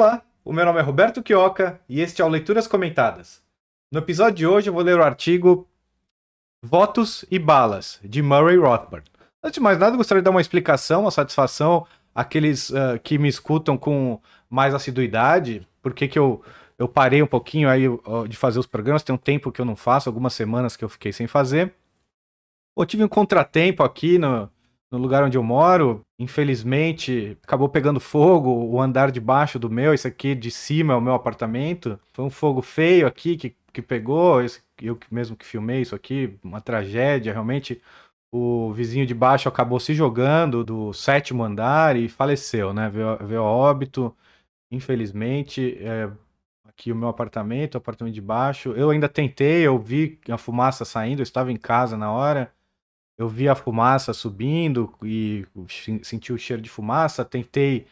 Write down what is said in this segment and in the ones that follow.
Olá, o meu nome é Roberto Quioca e este é o Leituras Comentadas. No episódio de hoje eu vou ler o artigo Votos e Balas, de Murray Rothbard. Antes de mais nada, gostaria de dar uma explicação, uma satisfação àqueles uh, que me escutam com mais assiduidade, porque que eu, eu parei um pouquinho aí uh, de fazer os programas, tem um tempo que eu não faço, algumas semanas que eu fiquei sem fazer. Eu tive um contratempo aqui no, no lugar onde eu moro. Infelizmente, acabou pegando fogo o andar de baixo do meu. Esse aqui de cima é o meu apartamento. Foi um fogo feio aqui que, que pegou. Esse, eu mesmo que filmei isso aqui, uma tragédia. Realmente, o vizinho de baixo acabou se jogando do sétimo andar e faleceu, né? Veio, veio óbito. Infelizmente, é, aqui o meu apartamento, o apartamento de baixo. Eu ainda tentei, eu vi a fumaça saindo, eu estava em casa na hora eu vi a fumaça subindo e senti o cheiro de fumaça. Tentei,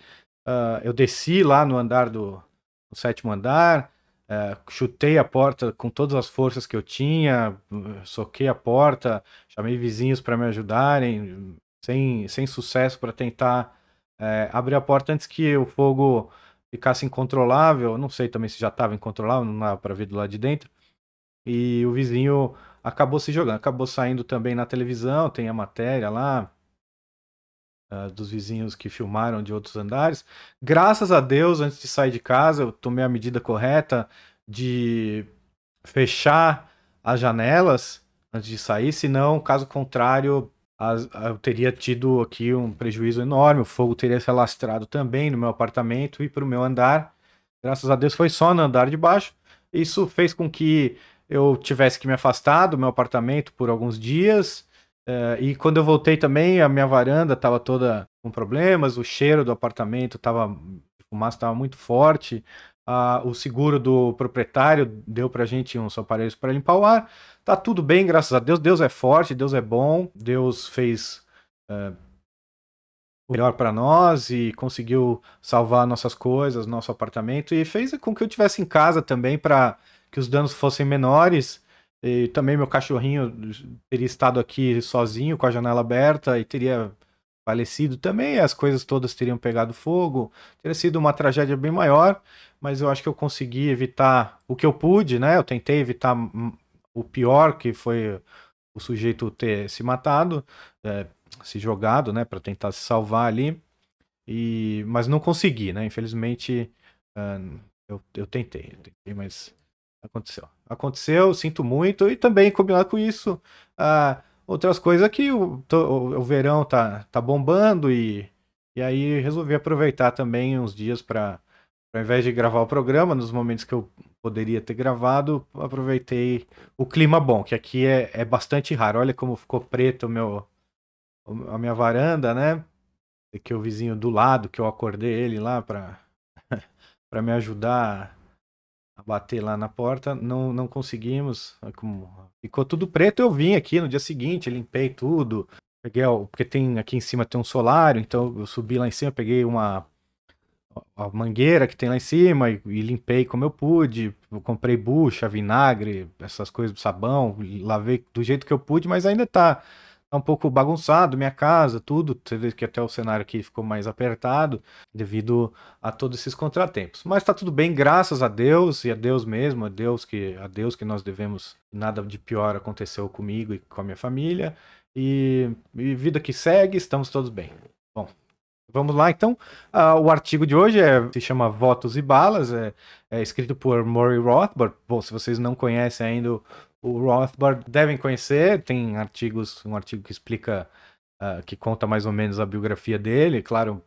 uh, eu desci lá no andar do no sétimo andar, uh, chutei a porta com todas as forças que eu tinha, soquei a porta, chamei vizinhos para me ajudarem, sem, sem sucesso para tentar uh, abrir a porta antes que o fogo ficasse incontrolável. Não sei também se já estava incontrolável, não dava para ver do lado de dentro. E o vizinho acabou se jogando, acabou saindo também na televisão, tem a matéria lá uh, dos vizinhos que filmaram de outros andares. Graças a Deus, antes de sair de casa, eu tomei a medida correta de fechar as janelas antes de sair, senão, caso contrário, as, eu teria tido aqui um prejuízo enorme, o fogo teria se alastrado também no meu apartamento e para o meu andar. Graças a Deus foi só no andar de baixo. Isso fez com que eu tivesse que me afastar do meu apartamento por alguns dias. Uh, e quando eu voltei também, a minha varanda estava toda com problemas, o cheiro do apartamento estava. fumaça estava muito forte. Uh, o seguro do proprietário deu pra gente uns aparelhos para limpar o ar. Tá tudo bem, graças a Deus. Deus é forte, Deus é bom. Deus fez uh, o melhor para nós e conseguiu salvar nossas coisas, nosso apartamento e fez com que eu tivesse em casa também para que os danos fossem menores. E também meu cachorrinho teria estado aqui sozinho com a janela aberta e teria falecido também, as coisas todas teriam pegado fogo. Teria sido uma tragédia bem maior, mas eu acho que eu consegui evitar o que eu pude, né? Eu tentei evitar o pior, que foi o sujeito ter se matado, é, se jogado, né, para tentar se salvar ali. E mas não consegui, né? Infelizmente, uh, eu, eu tentei, eu tentei, mas Aconteceu. Aconteceu, sinto muito. E também, combinado com isso, ah, outras coisas que o, o, o, verão tá, tá bombando e, e aí resolvi aproveitar também uns dias para ao invés de gravar o programa, nos momentos que eu poderia ter gravado, aproveitei o clima bom, que aqui é, é bastante raro. Olha como ficou preto o meu, a minha varanda, né? Aqui o vizinho do lado, que eu acordei ele lá para me ajudar bater lá na porta, não, não conseguimos. Como ficou tudo preto, eu vim aqui no dia seguinte, limpei tudo. Peguei, porque tem aqui em cima tem um solário, então eu subi lá em cima, peguei uma a mangueira que tem lá em cima e, e limpei como eu pude. Eu comprei bucha, vinagre, essas coisas, sabão, lavei do jeito que eu pude, mas ainda tá tá um pouco bagunçado minha casa, tudo. Você vê que até o cenário aqui ficou mais apertado devido a todos esses contratempos. Mas tá tudo bem, graças a Deus e a Deus mesmo, a Deus que a Deus que nós devemos. Nada de pior aconteceu comigo e com a minha família. E, e vida que segue, estamos todos bem. Bom, Vamos lá, então. Uh, o artigo de hoje é, se chama Votos e Balas, é, é escrito por Murray Rothbard. Bom, se vocês não conhecem ainda o Rothbard devem conhecer, tem artigos, um artigo que explica, uh, que conta mais ou menos a biografia dele, claro,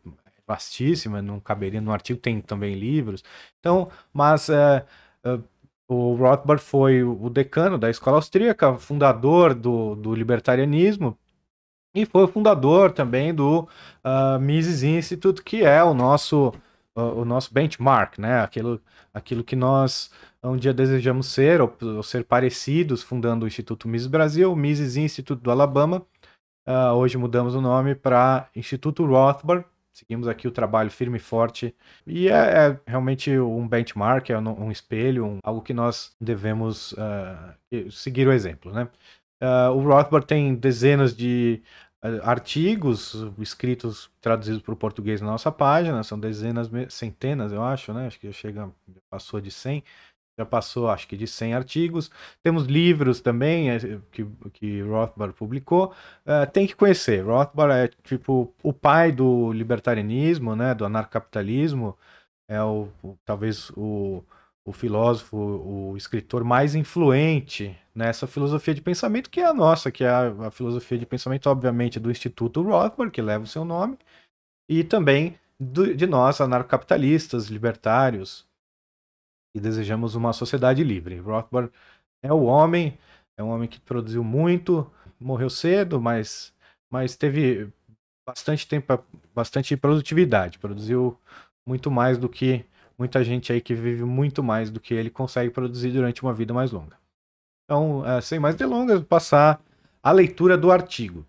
vastíssima, não caberia no artigo, tem também livros. Então, mas uh, uh, o Rothbard foi o decano da escola austríaca, fundador do, do libertarianismo, e foi o fundador também do uh, Mises Institute, que é o nosso, o nosso benchmark, né? aquilo, aquilo que nós um dia desejamos ser ou, ou ser parecidos, fundando o Instituto Mises Brasil, Mises Instituto do Alabama. Uh, hoje mudamos o nome para Instituto Rothbard. Seguimos aqui o trabalho firme e forte. E é, é realmente um benchmark, é um, um espelho, um, algo que nós devemos uh, seguir o exemplo. Né? Uh, o Rothbard tem dezenas de artigos escritos, traduzidos para o português na nossa página, são dezenas, centenas, eu acho, né? Acho que chega, passou de 100, já passou, acho que de 100 artigos. Temos livros também é, que, que Rothbard publicou. Uh, tem que conhecer. Rothbard é tipo o pai do libertarianismo, né? Do anarcapitalismo. É o, o talvez o o filósofo, o escritor mais influente nessa filosofia de pensamento, que é a nossa, que é a, a filosofia de pensamento, obviamente, do Instituto Rothbard, que leva o seu nome, e também do, de nós, anarcapitalistas, libertários, e desejamos uma sociedade livre. Rothbard é o homem, é um homem que produziu muito, morreu cedo, mas, mas teve bastante tempo, bastante produtividade, produziu muito mais do que muita gente aí que vive muito mais do que ele consegue produzir durante uma vida mais longa. Então, é, sem mais delongas, passar a leitura do artigo.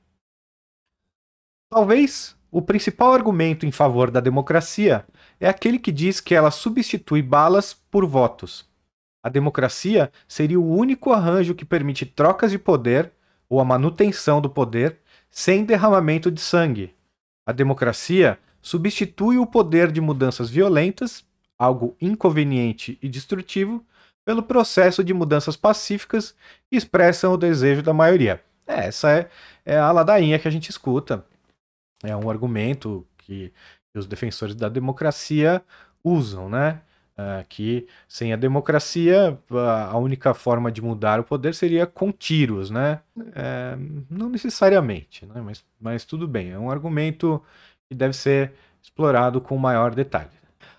Talvez o principal argumento em favor da democracia é aquele que diz que ela substitui balas por votos. A democracia seria o único arranjo que permite trocas de poder ou a manutenção do poder sem derramamento de sangue. A democracia substitui o poder de mudanças violentas algo inconveniente e destrutivo, pelo processo de mudanças pacíficas que expressam o desejo da maioria. É, essa é, é a ladainha que a gente escuta. É um argumento que, os defensores da democracia usam, né? Uh, que sem a democracia a única forma de mudar o poder seria com tiros, né? É, não necessariamente, né? Mas, mas tudo bem, é um argumento que deve ser explorado com maior detalhe.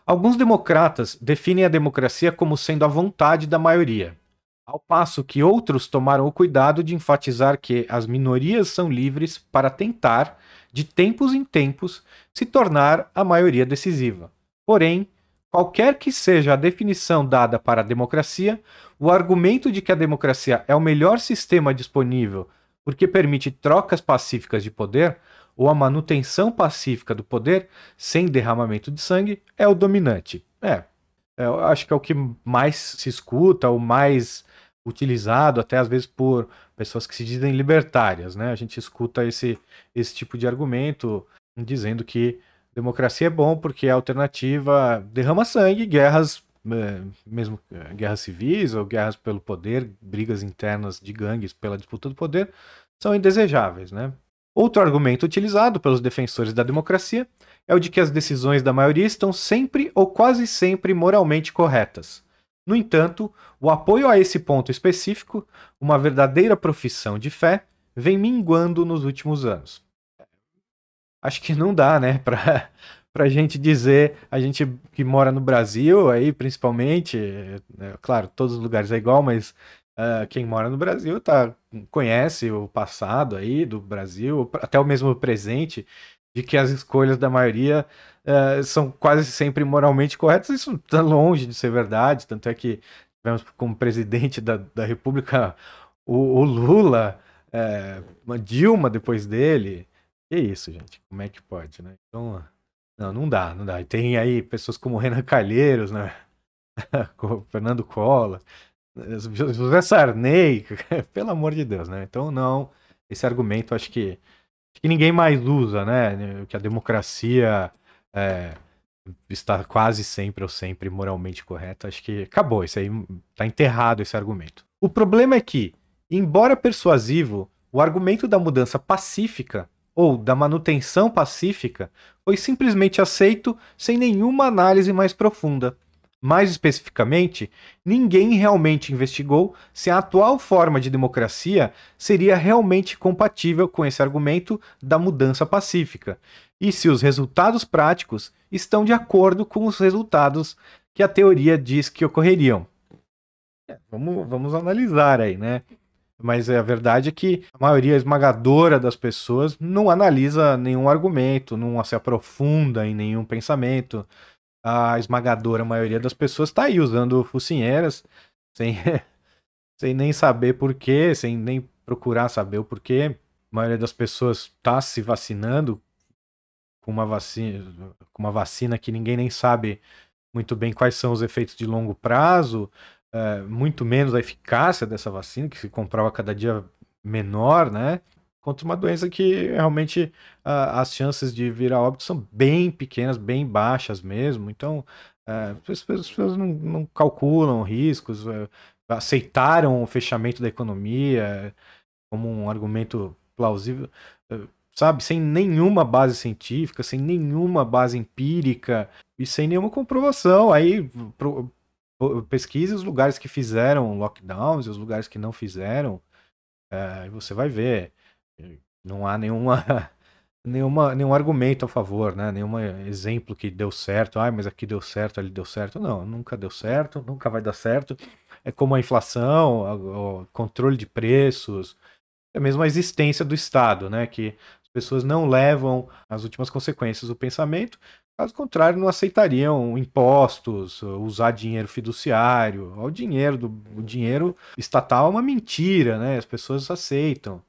Alguns democratas definem a democracia como sendo a vontade da maioria, ao passo que outros tomaram o cuidado de enfatizar que as minorias são livres para tentar, de tempos em tempos, se tornar a maioria decisiva. Porém, qualquer que seja a definição dada para a democracia, o argumento de que a democracia é o melhor sistema disponível porque permite trocas pacíficas de poder ou a manutenção pacífica do poder sem derramamento de sangue é o dominante. É, eu acho que é o que mais se escuta, o mais utilizado, até às vezes por pessoas que se dizem libertárias, né? A gente escuta esse, esse tipo de argumento dizendo que democracia é bom porque a alternativa derrama sangue, guerras, é, mesmo é, guerras civis ou guerras pelo poder, brigas internas de gangues pela disputa do poder, são indesejáveis, né? Outro argumento utilizado pelos defensores da democracia é o de que as decisões da maioria estão sempre ou quase sempre moralmente corretas. No entanto, o apoio a esse ponto específico, uma verdadeira profissão de fé, vem minguando nos últimos anos. Acho que não dá, né, para a gente dizer, a gente que mora no Brasil, aí principalmente, é, claro, todos os lugares é igual, mas Uh, quem mora no Brasil tá, conhece o passado aí do Brasil, até o mesmo presente, de que as escolhas da maioria uh, são quase sempre moralmente corretas. Isso está longe de ser verdade, tanto é que tivemos como presidente da, da República o, o Lula, é, uma Dilma depois dele. Que isso, gente? Como é que pode, né? Então, não, não dá, não dá. E tem aí pessoas como Renan Calheiros, né? Fernando Collor. José Sarney, pelo amor de Deus, né? Então, não, esse argumento acho que, que ninguém mais usa, né? Que a democracia é, está quase sempre ou sempre moralmente correta. Acho que acabou, isso aí está enterrado esse argumento. O problema é que, embora persuasivo, o argumento da mudança pacífica ou da manutenção pacífica foi simplesmente aceito sem nenhuma análise mais profunda. Mais especificamente, ninguém realmente investigou se a atual forma de democracia seria realmente compatível com esse argumento da mudança pacífica, e se os resultados práticos estão de acordo com os resultados que a teoria diz que ocorreriam. É, vamos, vamos analisar aí, né? Mas a verdade é que a maioria esmagadora das pessoas não analisa nenhum argumento, não se aprofunda em nenhum pensamento a esmagadora maioria das pessoas está aí usando focinheiras sem, sem nem saber porquê, sem nem procurar saber o porquê. A maioria das pessoas está se vacinando com uma vacina, com uma vacina que ninguém nem sabe muito bem quais são os efeitos de longo prazo, é, muito menos a eficácia dessa vacina, que se comprova cada dia menor, né? Contra uma doença que realmente uh, as chances de virar óbito são bem pequenas, bem baixas mesmo. Então, uh, as pessoas não, não calculam riscos, uh, aceitaram o fechamento da economia como um argumento plausível, sabe, sem nenhuma base científica, sem nenhuma base empírica e sem nenhuma comprovação. Aí pro, pesquise os lugares que fizeram lockdowns e os lugares que não fizeram, você vai ver não há nenhuma, nenhuma, nenhum argumento a favor, né? Nenhum exemplo que deu certo. Ah, mas aqui deu certo, ali deu certo. Não, nunca deu certo, nunca vai dar certo. É como a inflação, o controle de preços, é mesmo a existência do Estado, né? Que as pessoas não levam as últimas consequências do pensamento. Caso contrário, não aceitariam impostos, usar dinheiro fiduciário. O dinheiro do o dinheiro estatal é uma mentira, né? As pessoas aceitam.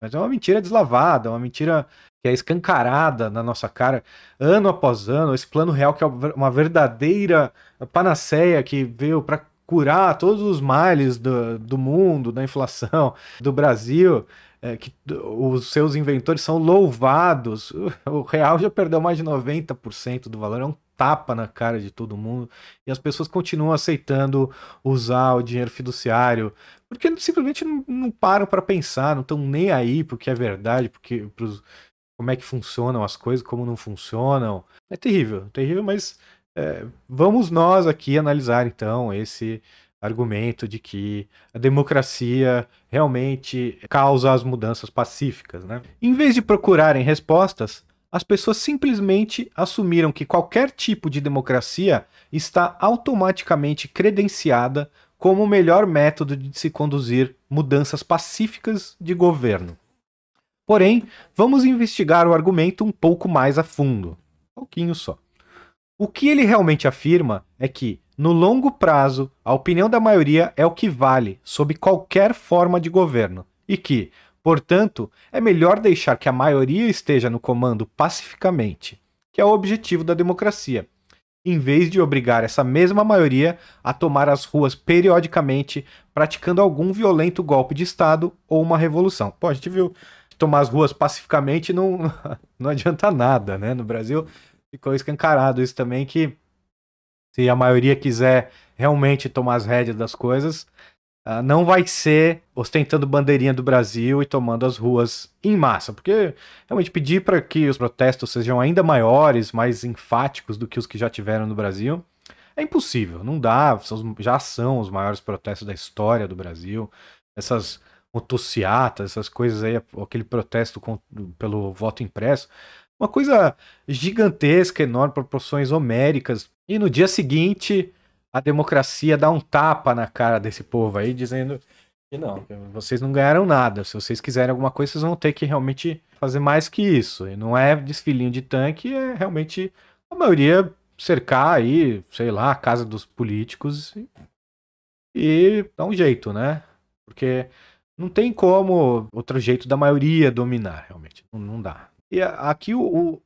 Mas é uma mentira deslavada, uma mentira que é escancarada na nossa cara, ano após ano. Esse plano real que é uma verdadeira panaceia que veio para curar todos os males do, do mundo, da inflação, do Brasil. É, que os seus inventores são louvados. O real já perdeu mais de 90% do valor, é um tapa na cara de todo mundo e as pessoas continuam aceitando usar o dinheiro fiduciário porque simplesmente não, não param para pensar, não estão nem aí porque é verdade, porque pros, como é que funcionam as coisas, como não funcionam. É terrível, terrível, mas é, vamos nós aqui analisar então esse argumento de que a democracia realmente causa as mudanças pacíficas, né? Em vez de procurarem respostas, as pessoas simplesmente assumiram que qualquer tipo de democracia está automaticamente credenciada como o melhor método de se conduzir mudanças pacíficas de governo. Porém, vamos investigar o argumento um pouco mais a fundo. Um pouquinho só. O que ele realmente afirma é que, no longo prazo, a opinião da maioria é o que vale sob qualquer forma de governo e que, portanto, é melhor deixar que a maioria esteja no comando pacificamente, que é o objetivo da democracia, em vez de obrigar essa mesma maioria a tomar as ruas periodicamente, praticando algum violento golpe de Estado ou uma revolução. Pô, a gente viu tomar as ruas pacificamente não, não adianta nada, né? No Brasil ficou escancarado isso também, que se a maioria quiser realmente tomar as rédeas das coisas, Uh, não vai ser ostentando bandeirinha do Brasil e tomando as ruas em massa, porque realmente pedir para que os protestos sejam ainda maiores, mais enfáticos do que os que já tiveram no Brasil, é impossível, não dá, são, já são os maiores protestos da história do Brasil, essas motociatas, essas coisas aí, aquele protesto com, pelo voto impresso, uma coisa gigantesca, enorme, proporções homéricas, e no dia seguinte a democracia dá um tapa na cara desse povo aí, dizendo que não, vocês não ganharam nada. Se vocês quiserem alguma coisa, vocês vão ter que realmente fazer mais que isso. E não é desfilinho de tanque, é realmente a maioria cercar aí, sei lá, a casa dos políticos e, e dar um jeito, né? Porque não tem como outro jeito da maioria dominar, realmente. Não, não dá. E aqui o, o,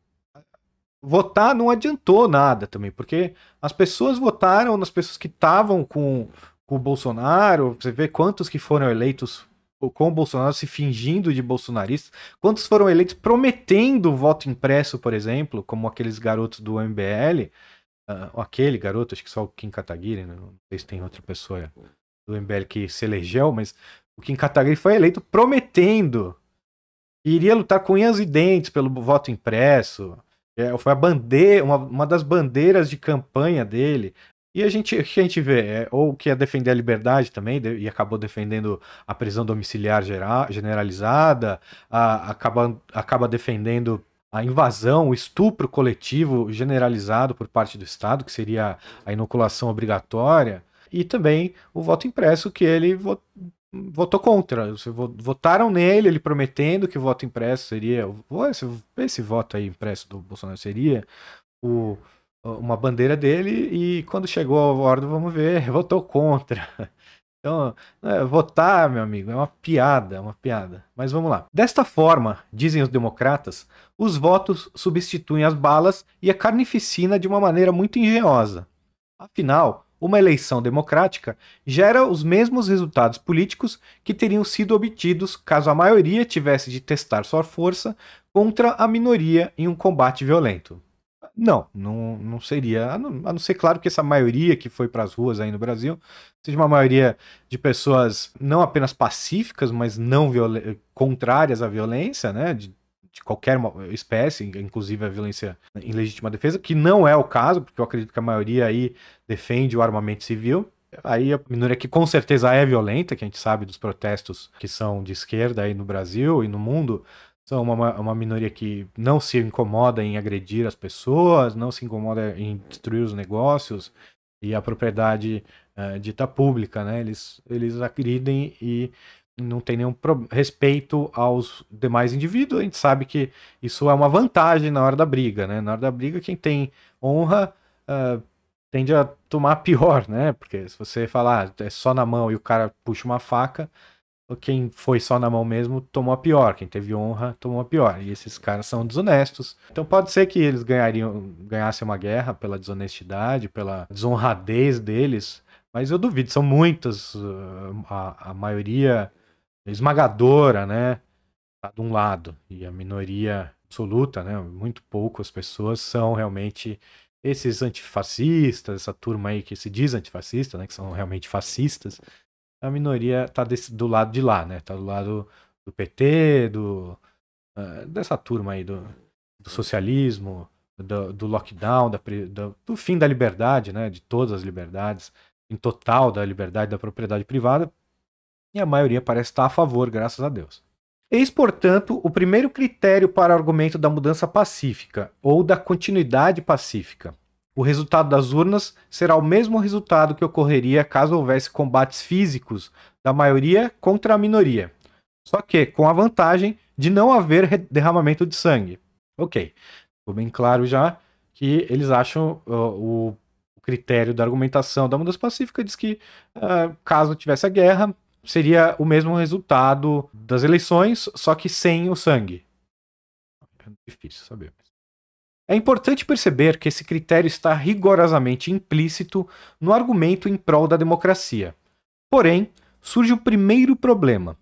votar não adiantou nada também, porque as pessoas votaram nas pessoas que estavam com, com o Bolsonaro, você vê quantos que foram eleitos com o Bolsonaro se fingindo de bolsonaristas, quantos foram eleitos prometendo voto impresso, por exemplo, como aqueles garotos do MBL, uh, ah, aquele garoto, acho que só o Kim Kataguiri, né? não sei se tem outra pessoa do MBL que se elegeu, mas o Kim Kataguiri foi eleito prometendo que iria lutar com unhas e dentes pelo voto impresso, é, foi a bandeira, uma, uma das bandeiras de campanha dele. E a gente, o que a gente vê? É, ou que ia defender a liberdade também, de, e acabou defendendo a prisão domiciliar geral, generalizada, a, acaba, acaba defendendo a invasão, o estupro coletivo generalizado por parte do Estado, que seria a inoculação obrigatória, e também o voto impresso, que ele votou contra. Votaram nele, ele prometendo que o voto impresso seria. Esse, esse voto aí impresso do Bolsonaro seria o, uma bandeira dele, e quando chegou a hora vamos ver, votou contra. Então, é, votar, meu amigo, é uma piada, é uma piada. Mas vamos lá. Desta forma, dizem os democratas, os votos substituem as balas e a carnificina de uma maneira muito engenhosa. Afinal, uma eleição democrática gera os mesmos resultados políticos que teriam sido obtidos caso a maioria tivesse de testar sua força contra a minoria em um combate violento. Não, não, não seria. A não, a não ser, claro, que essa maioria que foi para as ruas aí no Brasil seja uma maioria de pessoas não apenas pacíficas, mas não contrárias à violência, né? De, de qualquer espécie, inclusive a violência em legítima defesa, que não é o caso, porque eu acredito que a maioria aí defende o armamento civil. Aí a minoria que com certeza é violenta, que a gente sabe dos protestos que são de esquerda aí no Brasil e no mundo, são uma, uma minoria que não se incomoda em agredir as pessoas, não se incomoda em destruir os negócios e a propriedade uh, dita pública, né? Eles, eles agridem e não tem nenhum respeito aos demais indivíduos. A gente sabe que isso é uma vantagem na hora da briga, né? Na hora da briga, quem tem honra uh, tende a tomar pior, né? Porque se você falar ah, é só na mão e o cara puxa uma faca, quem foi só na mão mesmo tomou a pior. Quem teve honra tomou a pior. E esses caras são desonestos. Então pode ser que eles ganhariam, ganhassem uma guerra pela desonestidade, pela desonradez deles. Mas eu duvido, são muitas, ah, a, a maioria esmagadora, né? Tá de um lado. E a minoria absoluta, né? Muito poucas pessoas são realmente esses antifascistas, essa turma aí que se diz antifascista, né? Que são realmente fascistas. A minoria tá desse, do lado de lá, né? Tá do lado do PT, do, uh, dessa turma aí do, do socialismo, do, do lockdown, da, do, do fim da liberdade, né? De todas as liberdades, em total da liberdade da propriedade privada e a maioria parece estar a favor, graças a Deus. Eis, portanto, o primeiro critério para o argumento da mudança pacífica, ou da continuidade pacífica. O resultado das urnas será o mesmo resultado que ocorreria caso houvesse combates físicos da maioria contra a minoria, só que com a vantagem de não haver derramamento de sangue. Ok, ficou bem claro já que eles acham uh, o critério da argumentação da mudança pacífica diz que uh, caso tivesse a guerra, seria o mesmo resultado das eleições, só que sem o sangue. É difícil saber. É importante perceber que esse critério está rigorosamente implícito no argumento em prol da democracia. Porém, surge o primeiro problema.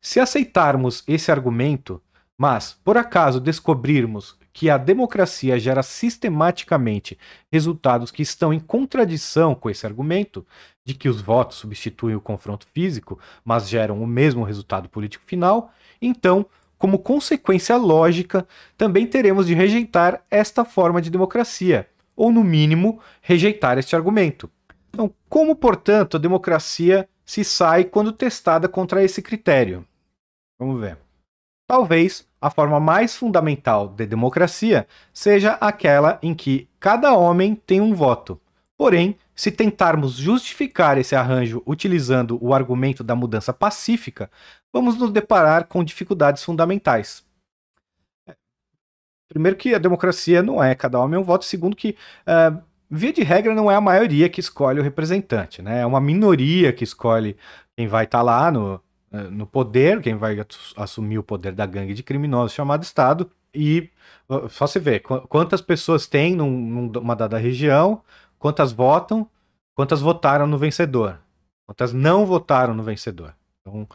Se aceitarmos esse argumento, mas por acaso descobrirmos que a democracia gera sistematicamente resultados que estão em contradição com esse argumento, de que os votos substituem o confronto físico, mas geram o mesmo resultado político final, então, como consequência lógica, também teremos de rejeitar esta forma de democracia, ou no mínimo, rejeitar este argumento. Então, como, portanto, a democracia se sai quando testada contra esse critério? Vamos ver. Talvez a forma mais fundamental de democracia seja aquela em que cada homem tem um voto. Porém, se tentarmos justificar esse arranjo utilizando o argumento da mudança pacífica, vamos nos deparar com dificuldades fundamentais. Primeiro, que a democracia não é cada homem um voto. Segundo, que, uh, via de regra, não é a maioria que escolhe o representante. Né? É uma minoria que escolhe quem vai estar tá lá no, uh, no poder, quem vai assumir o poder da gangue de criminosos chamado Estado. E uh, só se vê quantas pessoas tem num, numa dada região, quantas votam, quantas votaram no vencedor, quantas não votaram no vencedor. Então,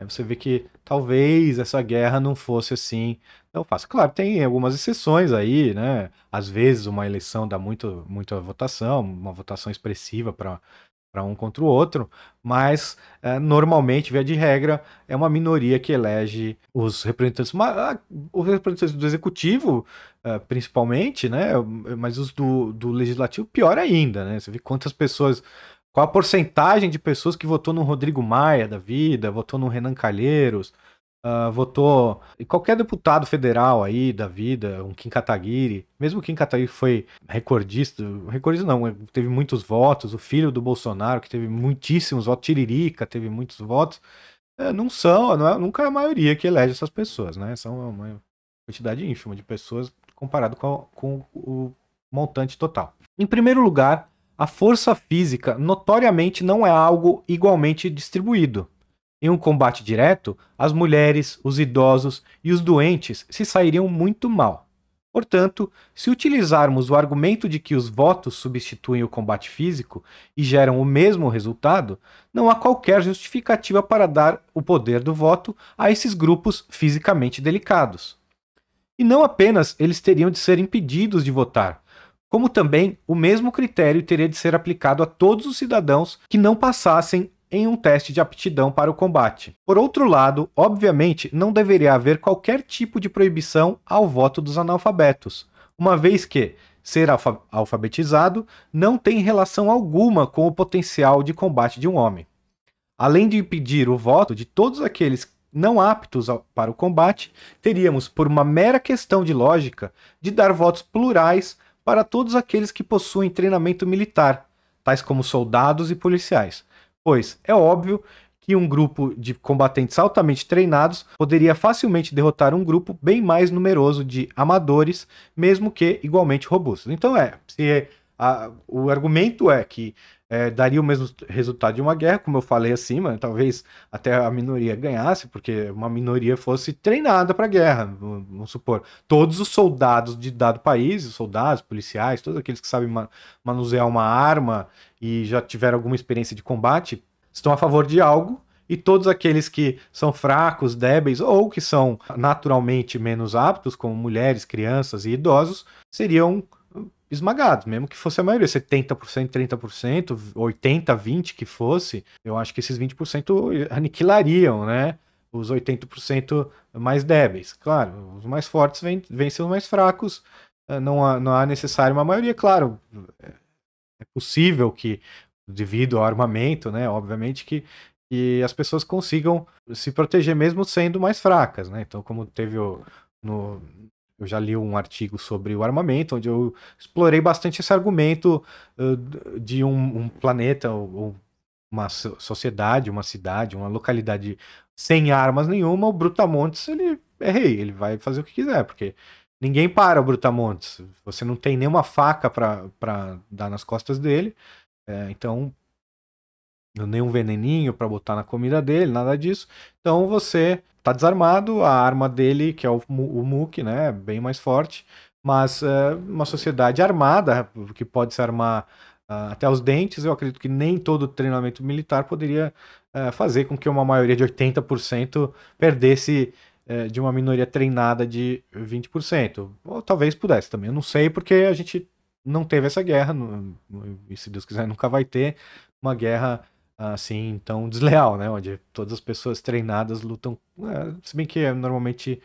aí você vê que talvez essa guerra não fosse assim tão fácil. Claro, tem algumas exceções aí, né? Às vezes uma eleição dá muito, muita votação, uma votação expressiva para para um contra o outro, mas é, normalmente, via de regra, é uma minoria que elege os representantes, mas, os representantes do executivo, é, principalmente, né? Mas os do, do legislativo, pior ainda, né? Você vê quantas pessoas. Qual a porcentagem de pessoas que votou no Rodrigo Maia da vida, votou no Renan Calheiros, uh, votou e qualquer deputado federal aí da vida, um Kim Kataguiri, mesmo o Kim Kataguiri foi recordista, recordista não, teve muitos votos, o filho do Bolsonaro que teve muitíssimos votos, Tiririca teve muitos votos, é, não são, não é, nunca é a maioria que elege essas pessoas, né? São uma quantidade ínfima de pessoas comparado com, com o montante total. Em primeiro lugar, a força física notoriamente não é algo igualmente distribuído. Em um combate direto, as mulheres, os idosos e os doentes se sairiam muito mal. Portanto, se utilizarmos o argumento de que os votos substituem o combate físico e geram o mesmo resultado, não há qualquer justificativa para dar o poder do voto a esses grupos fisicamente delicados. E não apenas eles teriam de ser impedidos de votar, como também o mesmo critério teria de ser aplicado a todos os cidadãos que não passassem em um teste de aptidão para o combate. Por outro lado, obviamente, não deveria haver qualquer tipo de proibição ao voto dos analfabetos, uma vez que ser alfa alfabetizado não tem relação alguma com o potencial de combate de um homem. Além de impedir o voto de todos aqueles não aptos para o combate, teríamos, por uma mera questão de lógica, de dar votos plurais para todos aqueles que possuem treinamento militar, tais como soldados e policiais, pois é óbvio que um grupo de combatentes altamente treinados poderia facilmente derrotar um grupo bem mais numeroso de amadores, mesmo que igualmente robustos. Então é, se a, o argumento é que é, daria o mesmo resultado de uma guerra, como eu falei acima, talvez até a minoria ganhasse, porque uma minoria fosse treinada para a guerra. Vamos supor, todos os soldados de dado país, os soldados, policiais, todos aqueles que sabem manusear uma arma e já tiveram alguma experiência de combate, estão a favor de algo. E todos aqueles que são fracos, débeis ou que são naturalmente menos aptos, como mulheres, crianças e idosos, seriam esmagados, mesmo que fosse a maioria, 70%, 30%, 80%, 20% que fosse, eu acho que esses 20% aniquilariam, né? Os 80% mais débeis. Claro, os mais fortes vencem os mais fracos, eh, não há, não há necessário uma maioria, claro. É possível que, devido ao armamento, né? Obviamente que, que as pessoas consigam se proteger mesmo sendo mais fracas, né? Então, como teve o, no, eu já li um artigo sobre o armamento, onde eu explorei bastante esse argumento uh, de um, um planeta ou uma sociedade, uma cidade, uma localidade sem armas nenhuma, o Brutamontes ele é rei, ele vai fazer o que quiser, porque ninguém para o Brutamontes. Você não tem nenhuma faca para dar nas costas dele, é, então nenhum veneninho para botar na comida dele, nada disso. Então você tá desarmado, a arma dele, que é o, o Mook, né, bem mais forte, mas é, uma sociedade armada, que pode se armar uh, até os dentes, eu acredito que nem todo treinamento militar poderia uh, fazer com que uma maioria de 80% perdesse uh, de uma minoria treinada de 20%. Ou talvez pudesse também, eu não sei, porque a gente não teve essa guerra, e se Deus quiser nunca vai ter uma guerra assim tão desleal, né? Onde todas as pessoas treinadas lutam. É, se bem que é, normalmente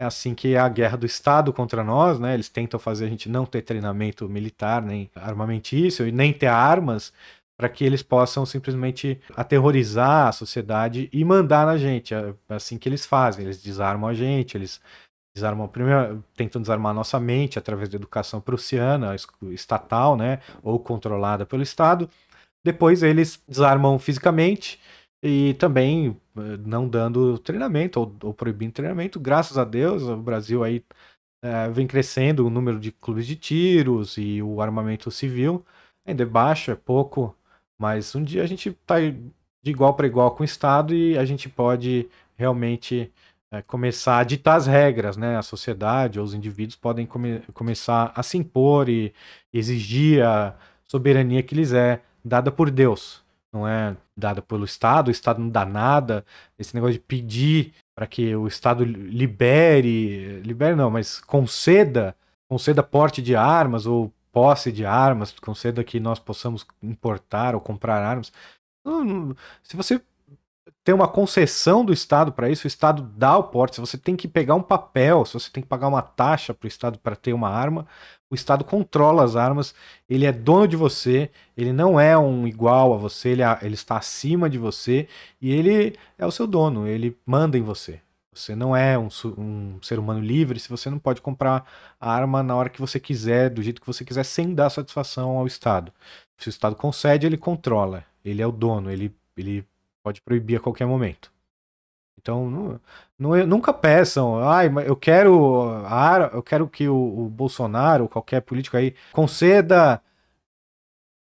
é assim que é a guerra do Estado contra nós, né? Eles tentam fazer a gente não ter treinamento militar, nem armamentício, e nem ter armas, para que eles possam simplesmente aterrorizar a sociedade e mandar na gente. É assim que eles fazem. Eles desarmam a gente, eles desarmam primeiro tentam desarmar a nossa mente através da educação prussiana estatal né ou controlada pelo estado depois eles desarmam fisicamente e também eh, não dando treinamento ou, ou proibindo treinamento. Graças a Deus, o Brasil aí é, vem crescendo o número de clubes de tiros e o armamento civil. Ainda é baixo, é pouco, mas um dia a gente está de igual para igual com o Estado e a gente pode realmente é, começar a ditar as regras, né? A sociedade ou os indivíduos podem come começar a se impor e exigir a soberania que lhes é dada por Deus, não é dada pelo Estado, o Estado não dá nada. Esse negócio de pedir para que o Estado libere, libere não, mas conceda, conceda porte de armas ou posse de armas, conceda que nós possamos importar ou comprar armas. Se você tem uma concessão do Estado para isso, o Estado dá o porte. Se você tem que pegar um papel, se você tem que pagar uma taxa para o Estado para ter uma arma, o Estado controla as armas, ele é dono de você, ele não é um igual a você, ele, é, ele está acima de você e ele é o seu dono, ele manda em você. Você não é um, um, ser humano livre se você não pode comprar a arma na hora que você quiser, do jeito que você quiser, sem dar satisfação ao Estado. Se o Estado concede, ele controla. Ele é o dono, ele, ele Pode proibir a qualquer momento. Então, não, não, nunca peçam, ai, mas eu quero, eu quero que o, o Bolsonaro, qualquer político aí, conceda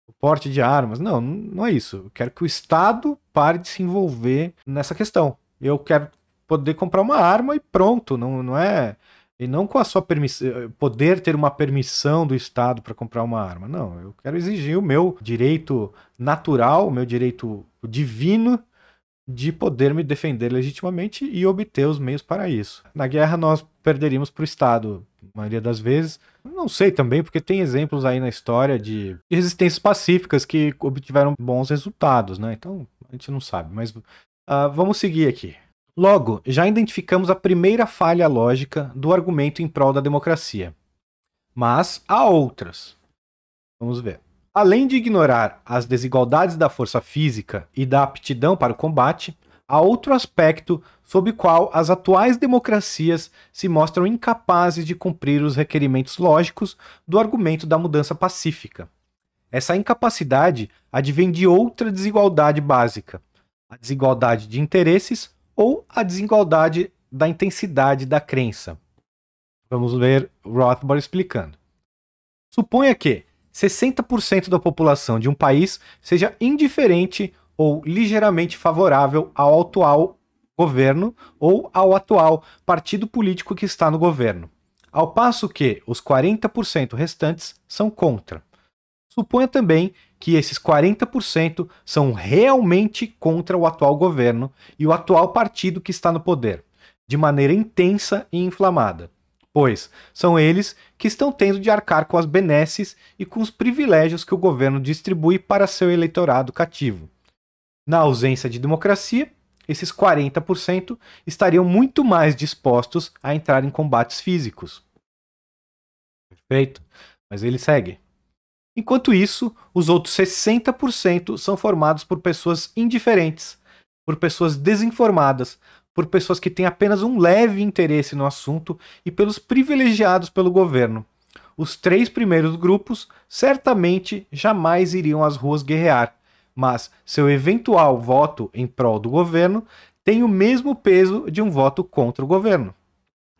o porte de armas. Não, não é isso. Eu quero que o Estado pare de se envolver nessa questão. Eu quero poder comprar uma arma e pronto. Não, não é E não com a sua permissão, poder ter uma permissão do Estado para comprar uma arma. Não, eu quero exigir o meu direito natural, o meu direito divino de poder me defender legitimamente e obter os meios para isso. Na guerra nós perderíamos para o Estado, maioria das vezes. Não sei também, porque tem exemplos aí na história de, de resistências pacíficas que obtiveram bons resultados, né? Então a gente não sabe, mas uh, vamos seguir aqui. Logo, já identificamos a primeira falha lógica do argumento em prol da democracia. Mas há outras. Vamos ver. Além de ignorar as desigualdades da força física e da aptidão para o combate, há outro aspecto sob o qual as atuais democracias se mostram incapazes de cumprir os requerimentos lógicos do argumento da mudança pacífica. Essa incapacidade advém de outra desigualdade básica, a desigualdade de interesses ou a desigualdade da intensidade da crença. Vamos ver Rothbard explicando. Suponha que, 60% da população de um país seja indiferente ou ligeiramente favorável ao atual governo ou ao atual partido político que está no governo, ao passo que os 40% restantes são contra. Suponha também que esses 40% são realmente contra o atual governo e o atual partido que está no poder, de maneira intensa e inflamada pois são eles que estão tendo de arcar com as benesses e com os privilégios que o governo distribui para seu eleitorado cativo. Na ausência de democracia, esses 40% estariam muito mais dispostos a entrar em combates físicos. Perfeito, mas ele segue. Enquanto isso, os outros 60% são formados por pessoas indiferentes, por pessoas desinformadas, por pessoas que têm apenas um leve interesse no assunto e pelos privilegiados pelo governo. Os três primeiros grupos certamente jamais iriam às ruas guerrear, mas seu eventual voto em prol do governo tem o mesmo peso de um voto contra o governo.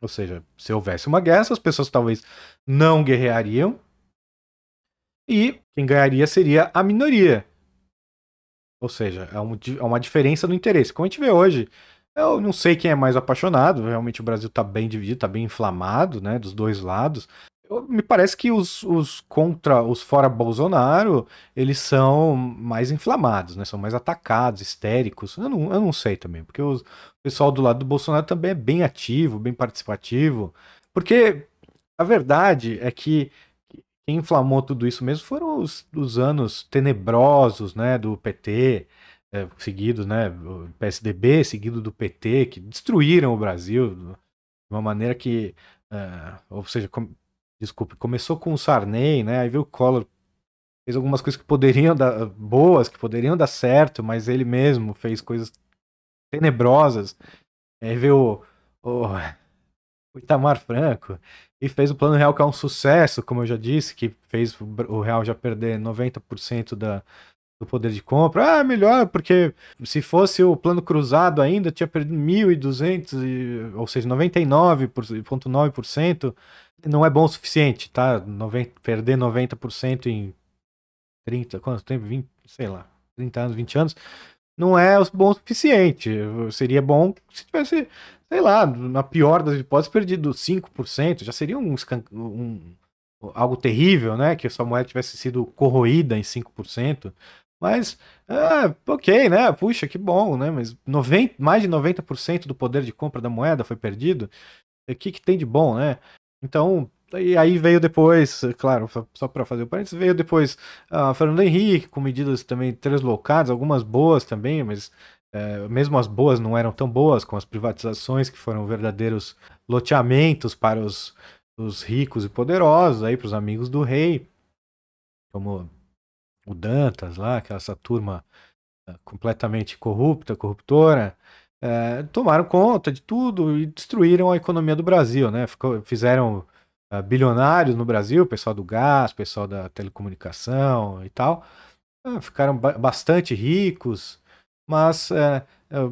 Ou seja, se houvesse uma guerra, essas pessoas talvez não guerreariam e quem ganharia seria a minoria. Ou seja, é uma diferença no interesse. Como a gente vê hoje, eu não sei quem é mais apaixonado, realmente o Brasil está bem dividido, está bem inflamado, né, dos dois lados. Eu, me parece que os, os contra, os fora Bolsonaro, eles são mais inflamados, né, são mais atacados, histéricos. Eu não, eu não sei também, porque os, o pessoal do lado do Bolsonaro também é bem ativo, bem participativo. Porque a verdade é que quem inflamou tudo isso mesmo foram os, os anos tenebrosos, né, do PT, é, seguidos, né, PSDB, seguido do PT, que destruíram o Brasil de uma maneira que, é, ou seja, com, desculpe, começou com o Sarney, né, aí veio o Collor, fez algumas coisas que poderiam dar, boas, que poderiam dar certo, mas ele mesmo fez coisas tenebrosas, aí veio o, o Itamar Franco, e fez o Plano Real que é um sucesso, como eu já disse, que fez o Real já perder 90% da, do poder de compra. Ah, melhor, porque se fosse o plano cruzado ainda, tinha perdido 1.200, ou seja, 99,9%. Não é bom o suficiente, tá? 90, perder 90% em 30, quanto tempo? 20, sei lá, 30 anos, 20 anos. Não é bom o suficiente. Seria bom se tivesse, sei lá, na pior das hipóteses, perdido 5%. Já seria um, um algo terrível, né? Que a sua moeda tivesse sido corroída em 5%. Mas, ah, ok, né? Puxa, que bom, né? Mas 90, mais de 90% do poder de compra da moeda foi perdido. O que, que tem de bom, né? Então, e aí veio depois, claro, só para fazer o parênteses, veio depois a uh, Fernando Henrique com medidas também translocadas, algumas boas também, mas é, mesmo as boas não eram tão boas, com as privatizações que foram verdadeiros loteamentos para os, os ricos e poderosos, aí para os amigos do rei, como o Dantas lá, aquela essa turma eh, completamente corrupta, corruptora, é, tomaram conta de tudo e destruíram a economia do Brasil, né? Ficou, fizeram uh, bilionários no Brasil, pessoal do gás, pessoal da telecomunicação e tal, ficaram ba bastante ricos, mas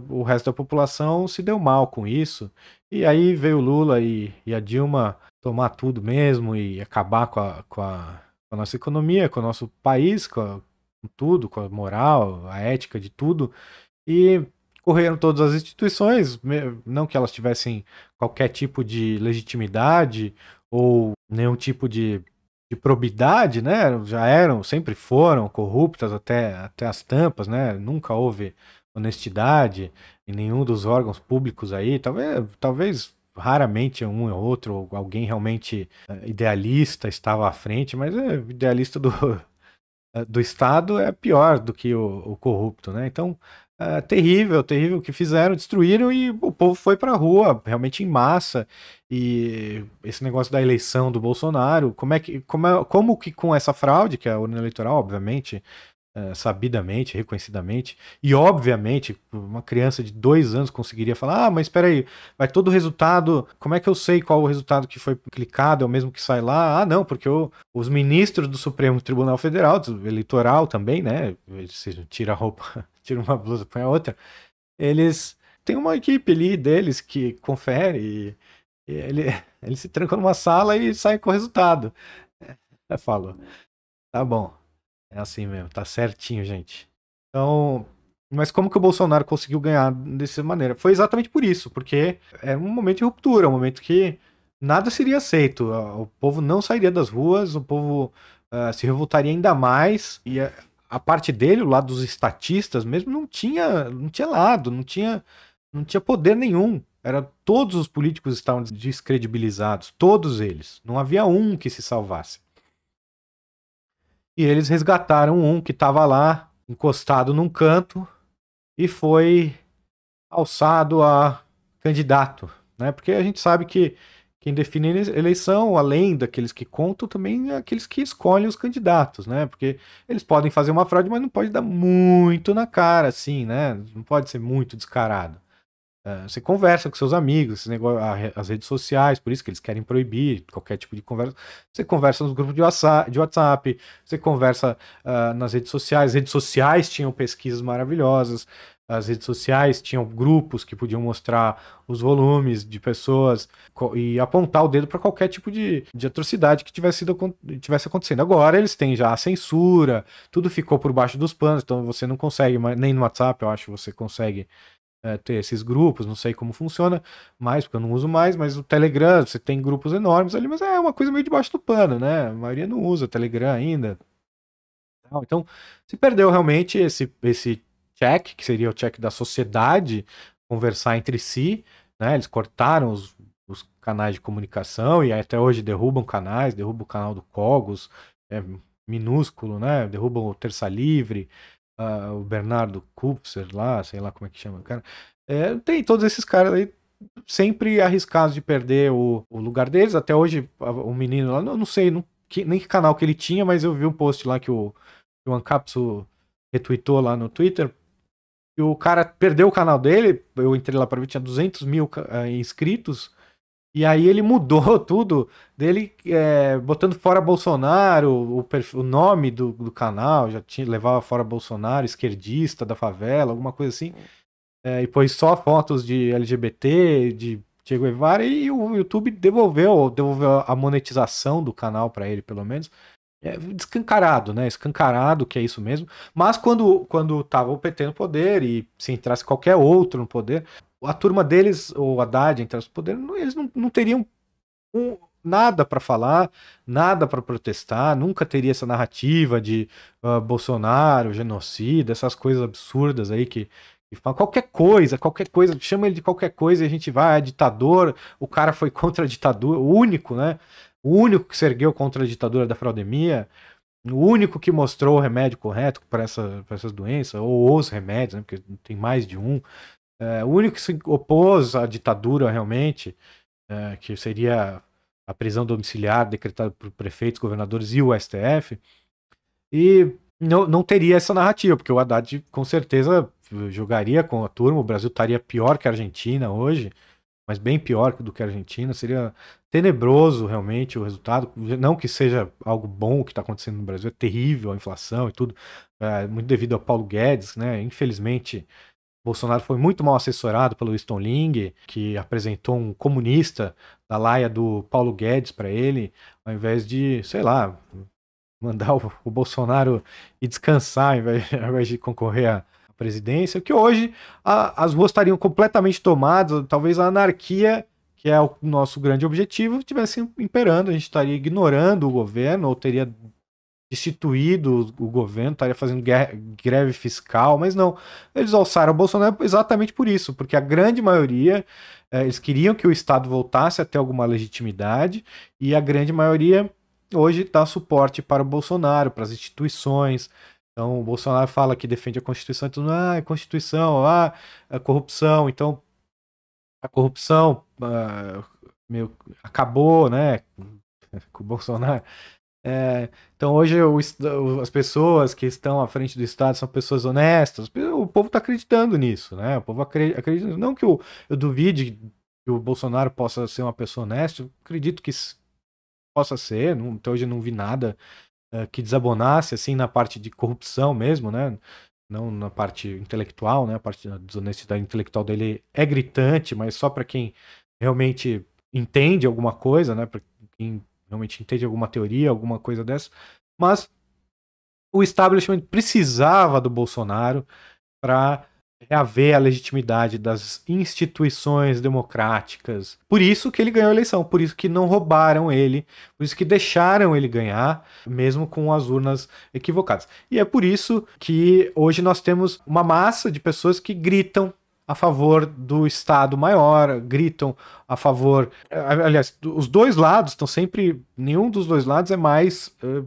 o resto da população se deu mal com isso. E aí veio Lula e, e a Dilma tomar tudo mesmo e acabar com a, com a com a nossa economia, com o nosso país, com, a, com tudo, com a moral, a ética de tudo. E correram todas as instituições, não que elas tivessem qualquer tipo de legitimidade ou nenhum tipo de, de probidade, né? Já eram, sempre foram corruptas até, até as tampas, né? Nunca houve honestidade em nenhum dos órgãos públicos aí. Talvez, talvez raramente um ou outro, alguém realmente eh, idealista estava à frente, mas é, idealista do, do Estado é pior do que o, o corrupto, né? Então, é, terrível, terrível o que fizeram, destruíram e o povo foi para a rua, realmente em massa. E esse negócio da eleição do Bolsonaro, como é que, como, é, como que com essa fraude, que é a urna eleitoral, obviamente, é, sabidamente, reconhecidamente, e obviamente uma criança de dois anos conseguiria falar: ah, mas espera aí, vai todo o resultado, como é que eu sei qual o resultado que foi clicado, é o mesmo que sai lá? Ah, não, porque o, os ministros do Supremo Tribunal Federal, do eleitoral também, né? Você tira a roupa, tira uma blusa, põe a outra, eles têm uma equipe ali deles que confere e, e ele, ele se tranca numa sala e sai com o resultado. É, falou, tá bom. É assim mesmo, tá certinho, gente. Então, mas como que o Bolsonaro conseguiu ganhar dessa maneira? Foi exatamente por isso, porque era um momento de ruptura, um momento que nada seria aceito. O povo não sairia das ruas, o povo uh, se revoltaria ainda mais, e a, a, parte dele, o lado dos estatistas mesmo, não tinha, não tinha lado, não tinha, não tinha poder nenhum. Era todos os políticos estavam descredibilizados, todos eles. Não havia um que se salvasse. E eles resgataram um que estava lá, encostado num canto, e foi alçado a candidato. Né? Porque a gente sabe que quem define eleição, além daqueles que contam, também é aqueles que escolhem os candidatos, né? Porque eles podem fazer uma fraude, mas não pode dar muito na cara, assim, né? Não pode ser muito descarado. É, você conversa com seus amigos, negócio, as redes sociais, por isso que eles querem proibir qualquer tipo de conversa. Você conversa nos grupos de WhatsApp, de WhatsApp você conversa uh, nas redes sociais. As redes sociais tinham pesquisas maravilhosas, as redes sociais tinham grupos que podiam mostrar os volumes de pessoas e apontar o dedo para qualquer tipo de, de atrocidade que tivesse, sido, tivesse acontecendo. Agora eles têm já a censura, tudo ficou por baixo dos panos, então você não consegue, nem no WhatsApp eu acho você consegue é, ter esses grupos, não sei como funciona mais, porque eu não uso mais, mas o Telegram, você tem grupos enormes ali, mas é uma coisa meio debaixo do pano, né? A maioria não usa Telegram ainda. Então, se perdeu realmente esse, esse check, que seria o check da sociedade, conversar entre si, né? Eles cortaram os, os canais de comunicação e até hoje derrubam canais, derrubam o canal do Cogos, é minúsculo, né? Derrubam o Terça Livre, uh, o Bernardo Kupfer lá, sei lá como é que chama, cara. É, tem todos esses caras aí sempre arriscados de perder o, o lugar deles. Até hoje, o menino lá, não, não sei não, que, nem que canal que ele tinha, mas eu vi um post lá que o, que o retweetou lá no Twitter. E o cara perdeu o canal dele, eu entrei lá para ver, tinha 200 mil uh, inscritos. E aí ele mudou tudo dele, é, botando fora Bolsonaro, o, o nome do, do, canal, já tinha levava fora Bolsonaro, esquerdista da favela, alguma coisa assim. É, e pôs só fotos de LGBT, de Diego Guevara, e o YouTube devolveu, devolveu a monetização do canal para ele, pelo menos. É, escancarado, né? Escancarado que é isso mesmo. Mas quando, quando tava o PT no poder e se entrasse qualquer outro no poder, a turma deles, ou Haddad entrasse no poder, eles não, não teriam um, nada para falar, nada para protestar, nunca teria essa narrativa de uh, Bolsonaro, genocida, essas coisas absurdas aí que, que falam qualquer coisa, qualquer coisa, chama ele de qualquer coisa e a gente vai, é ditador, o cara foi contra a ditadura, o único, né? O único que se ergueu contra a ditadura da fraudemia, o único que mostrou o remédio correto para essa, essas doenças, ou os remédios, né, porque tem mais de um. É, o único que se opôs à ditadura realmente, é, que seria a prisão domiciliar decretada por prefeitos, governadores e o STF, e não, não teria essa narrativa, porque o Haddad com certeza jogaria com a turma, o Brasil estaria pior que a Argentina hoje, mas bem pior do que a Argentina. Seria tenebroso realmente o resultado. Não que seja algo bom o que está acontecendo no Brasil, é terrível a inflação e tudo, é, muito devido ao Paulo Guedes, né? Infelizmente, Bolsonaro foi muito mal assessorado pelo Winston Ling, que apresentou um comunista da laia do Paulo Guedes para ele, ao invés de, sei lá, mandar o, o Bolsonaro ir descansar, ao invés, ao invés de concorrer a presidência, que hoje a, as ruas estariam completamente tomadas, talvez a anarquia, que é o nosso grande objetivo, estivesse imperando, a gente estaria ignorando o governo, ou teria destituído o governo, estaria fazendo greve fiscal, mas não. Eles alçaram o Bolsonaro exatamente por isso, porque a grande maioria, eh, eles queriam que o Estado voltasse a ter alguma legitimidade, e a grande maioria hoje dá suporte para o Bolsonaro, para as instituições, então, o Bolsonaro fala que defende a Constituição, então, ah, é Constituição, ah, é corrupção. Então, a corrupção uh, meu, acabou, né, com o Bolsonaro. É, então, hoje, o, as pessoas que estão à frente do Estado são pessoas honestas. O povo está acreditando nisso, né? O povo acredita. não que eu, eu duvide que o Bolsonaro possa ser uma pessoa honesta, eu acredito que possa ser. Não, até hoje não vi nada uh, que desabonasse assim na parte de corrupção mesmo, né? Não na parte intelectual, né? A parte da desonestidade intelectual dele é gritante, mas só para quem realmente entende alguma coisa, né? Para quem realmente entende alguma teoria, alguma coisa dessa. Mas o establishment precisava do Bolsonaro para reaver a legitimidade das instituições democráticas. Por isso que ele ganhou a eleição, por isso que não roubaram ele, por isso que deixaram ele ganhar, mesmo com as urnas equivocadas. E é por isso que hoje nós temos uma massa de pessoas que gritam a favor do Estado maior, gritam a favor. Aliás, os dois lados estão sempre. Nenhum dos dois lados é mais uh,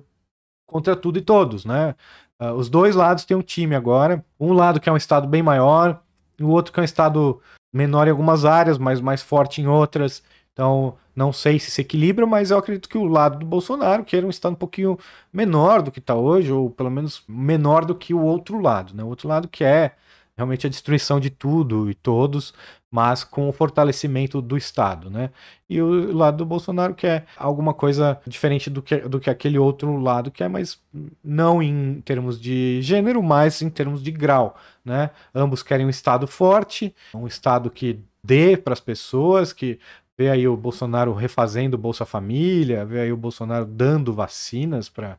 contra tudo e todos, né? Uh, os dois lados têm um time agora. Um lado que é um estado bem maior, e o outro que é um estado menor em algumas áreas, mas mais forte em outras. Então, não sei se se equilibra, mas eu acredito que o lado do Bolsonaro, que era um estado um pouquinho menor do que está hoje, ou pelo menos menor do que o outro lado, né? O outro lado que é realmente a destruição de tudo e todos, mas com o fortalecimento do Estado, né? E o lado do Bolsonaro quer alguma coisa diferente do que, do que aquele outro lado quer, mas não em termos de gênero, mas em termos de grau, né? Ambos querem um Estado forte, um Estado que dê para as pessoas, que vê aí o Bolsonaro refazendo Bolsa Família, vê aí o Bolsonaro dando vacinas para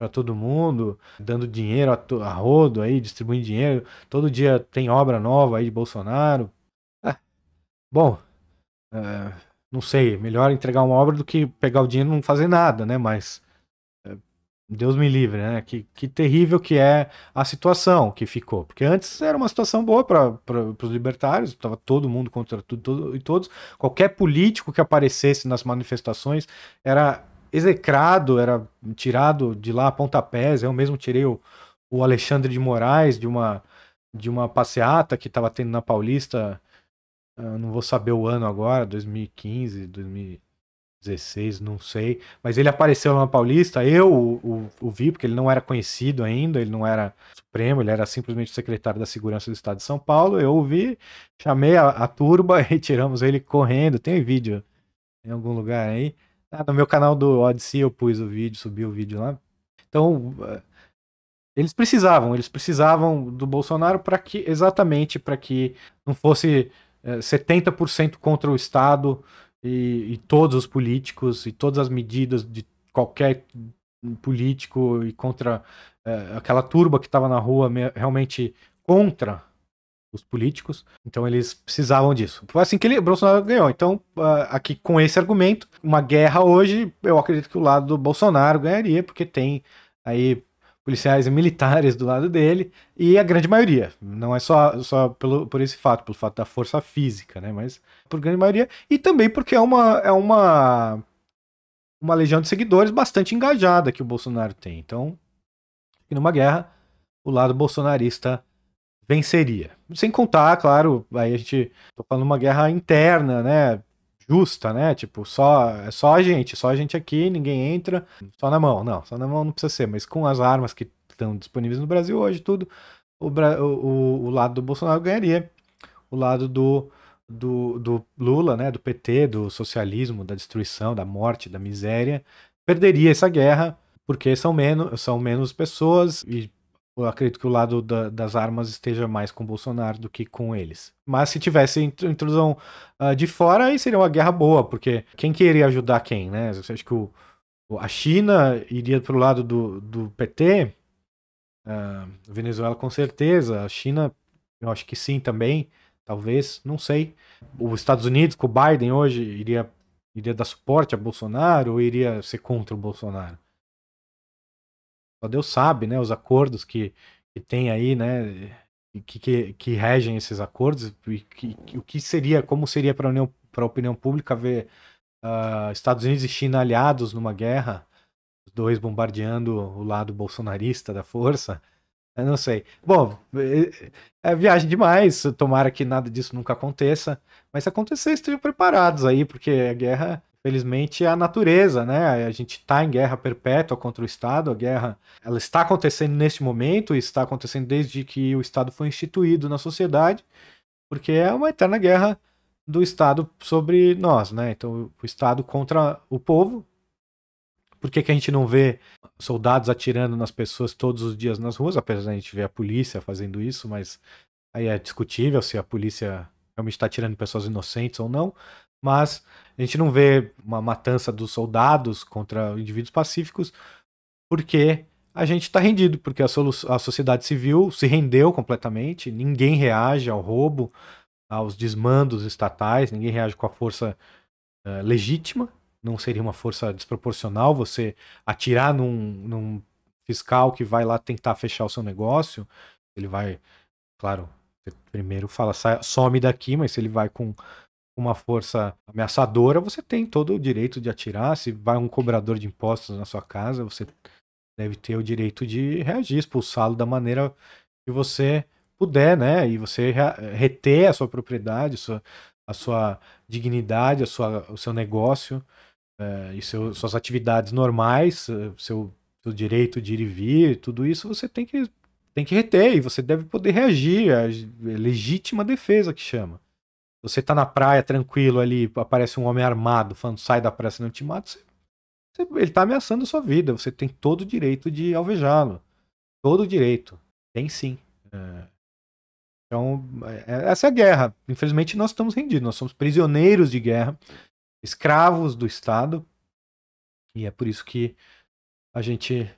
para todo mundo, dando dinheiro a, a, rodo aí, distribuindo dinheiro. Todo dia tem obra nova aí de Bolsonaro. É. Bom, é, não sei, melhor entregar uma obra do que pegar o dinheiro e não fazer nada, né? Mas é, Deus me livre, né? Que, que terrível que é a situação que ficou. Porque antes era uma situação boa para os libertários, estava todo mundo contra tudo, tudo e todos. Qualquer político que aparecesse nas manifestações era execrado, era tirado de lá a pontapés. Eu mesmo tirei o, o Alexandre de Moraes de uma, de uma passeata que estava tendo na Paulista. não vou saber o ano agora, 2015, 2016, não sei. Mas ele apareceu lá na Paulista. Eu o, o, o vi, porque ele não era conhecido ainda, ele não era Supremo, ele era simplesmente secretário da Segurança do Estado de São Paulo. Eu o vi, chamei a, a turba e tiramos ele correndo. Tem vídeo em algum lugar aí. Ah, no meu canal do Odyssey eu pus o vídeo, subi o vídeo lá. Então, eh, eles precisavam, eles precisavam do Bolsonaro para que exatamente para que não fosse é, eh, 70% contra o Estado e, e, todos os políticos e todas as medidas de qualquer político e contra é, aquela turba que estava na rua realmente contra os políticos. Então eles precisavam disso. Foi assim que ele, Bolsonaro ganhou. Então, uh, aqui com esse argumento, uma guerra hoje, eu acredito que o lado do Bolsonaro ganharia, porque tem aí policiais e militares do lado dele, e a grande maioria. Não é só, só pelo, por esse fato, pelo fato da força física, né? Mas por grande maioria. E também porque é uma. É uma uma legião de seguidores bastante engajada que o Bolsonaro tem. Então, numa guerra, o lado bolsonarista venceria. Sem contar, claro, aí a gente tô falando uma guerra interna, né? Justa, né? Tipo, só é só a gente, só a gente aqui, ninguém entra, só na mão. Não, só na mão não precisa ser, mas com as armas que estão disponíveis no Brasil hoje, tudo, o, o, o lado do Bolsonaro ganharia. O lado do, do, do Lula, né? Do PT, do socialismo, da destruição, da morte, da miséria, perderia essa guerra porque são menos, são menos pessoas e eu acredito que o lado da, das armas esteja mais com Bolsonaro do que com eles. Mas se tivesse intrusão uh, de fora, aí seria uma guerra boa, porque quem queria ajudar quem, né? Você acha que o, a China iria pro lado do, do PT? Uh, Uh, Venezuela com certeza, a China, eu acho que sim também, talvez, não sei. Os Estados Unidos, com o Biden hoje, iria, iria dar suporte a Bolsonaro ou iria ser contra o Bolsonaro? Só Deus sabe, né, os acordos que, que tem aí, né, que, que, que regem esses acordos, e que, que, o que seria, como seria para a opinião pública ver uh, Estados Unidos e China aliados numa guerra, os dois bombardeando o lado bolsonarista da força. Eu não sei. Bom, é, é viagem demais. Tomara que nada disso nunca aconteça. Mas se acontecer, estejam preparados aí, porque a guerra, felizmente, é a natureza, né? A gente está em guerra perpétua contra o Estado. A guerra, ela está acontecendo neste momento, está acontecendo desde que o Estado foi instituído na sociedade, porque é uma eterna guerra do Estado sobre nós, né? Então, o Estado contra o povo. Por que, que a gente não vê soldados atirando nas pessoas todos os dias nas ruas, apesar de a gente ver a polícia fazendo isso, mas aí é discutível se a polícia realmente está atirando pessoas inocentes ou não. Mas a gente não vê uma matança dos soldados contra indivíduos pacíficos, porque a gente está rendido, porque a, a sociedade civil se rendeu completamente, ninguém reage ao roubo, aos desmandos estatais, ninguém reage com a força uh, legítima, não seria uma força desproporcional você atirar num, num, fiscal que vai lá tentar fechar o seu negócio, ele vai, claro, primeiro fala, some daqui, mas se ele vai com uma força ameaçadora, você tem todo o direito de atirar. Se vai um cobrador de impostos na sua casa, você deve ter o direito de reagir, expulsá-lo da maneira que você puder, né? E você reter a sua propriedade, a sua, a sua dignidade, a sua, o seu negócio é, e seu, suas atividades normais, eh, seu, seu direito de ir e vir, tudo isso você tem que, tem que reter e você deve poder reagir. É legítima defesa que chama. Você tá na praia tranquilo ali, aparece um homem armado falando sai da praia, se não te mata, você, você, ele tá ameaçando a sua vida. Você tem todo o direito de alvejá-lo. Todo o direito. Tem sim. É, então, é, essa é a guerra. Infelizmente, nós estamos rendidos. Nós somos prisioneiros de guerra, escravos do Estado. E é por isso que a gente,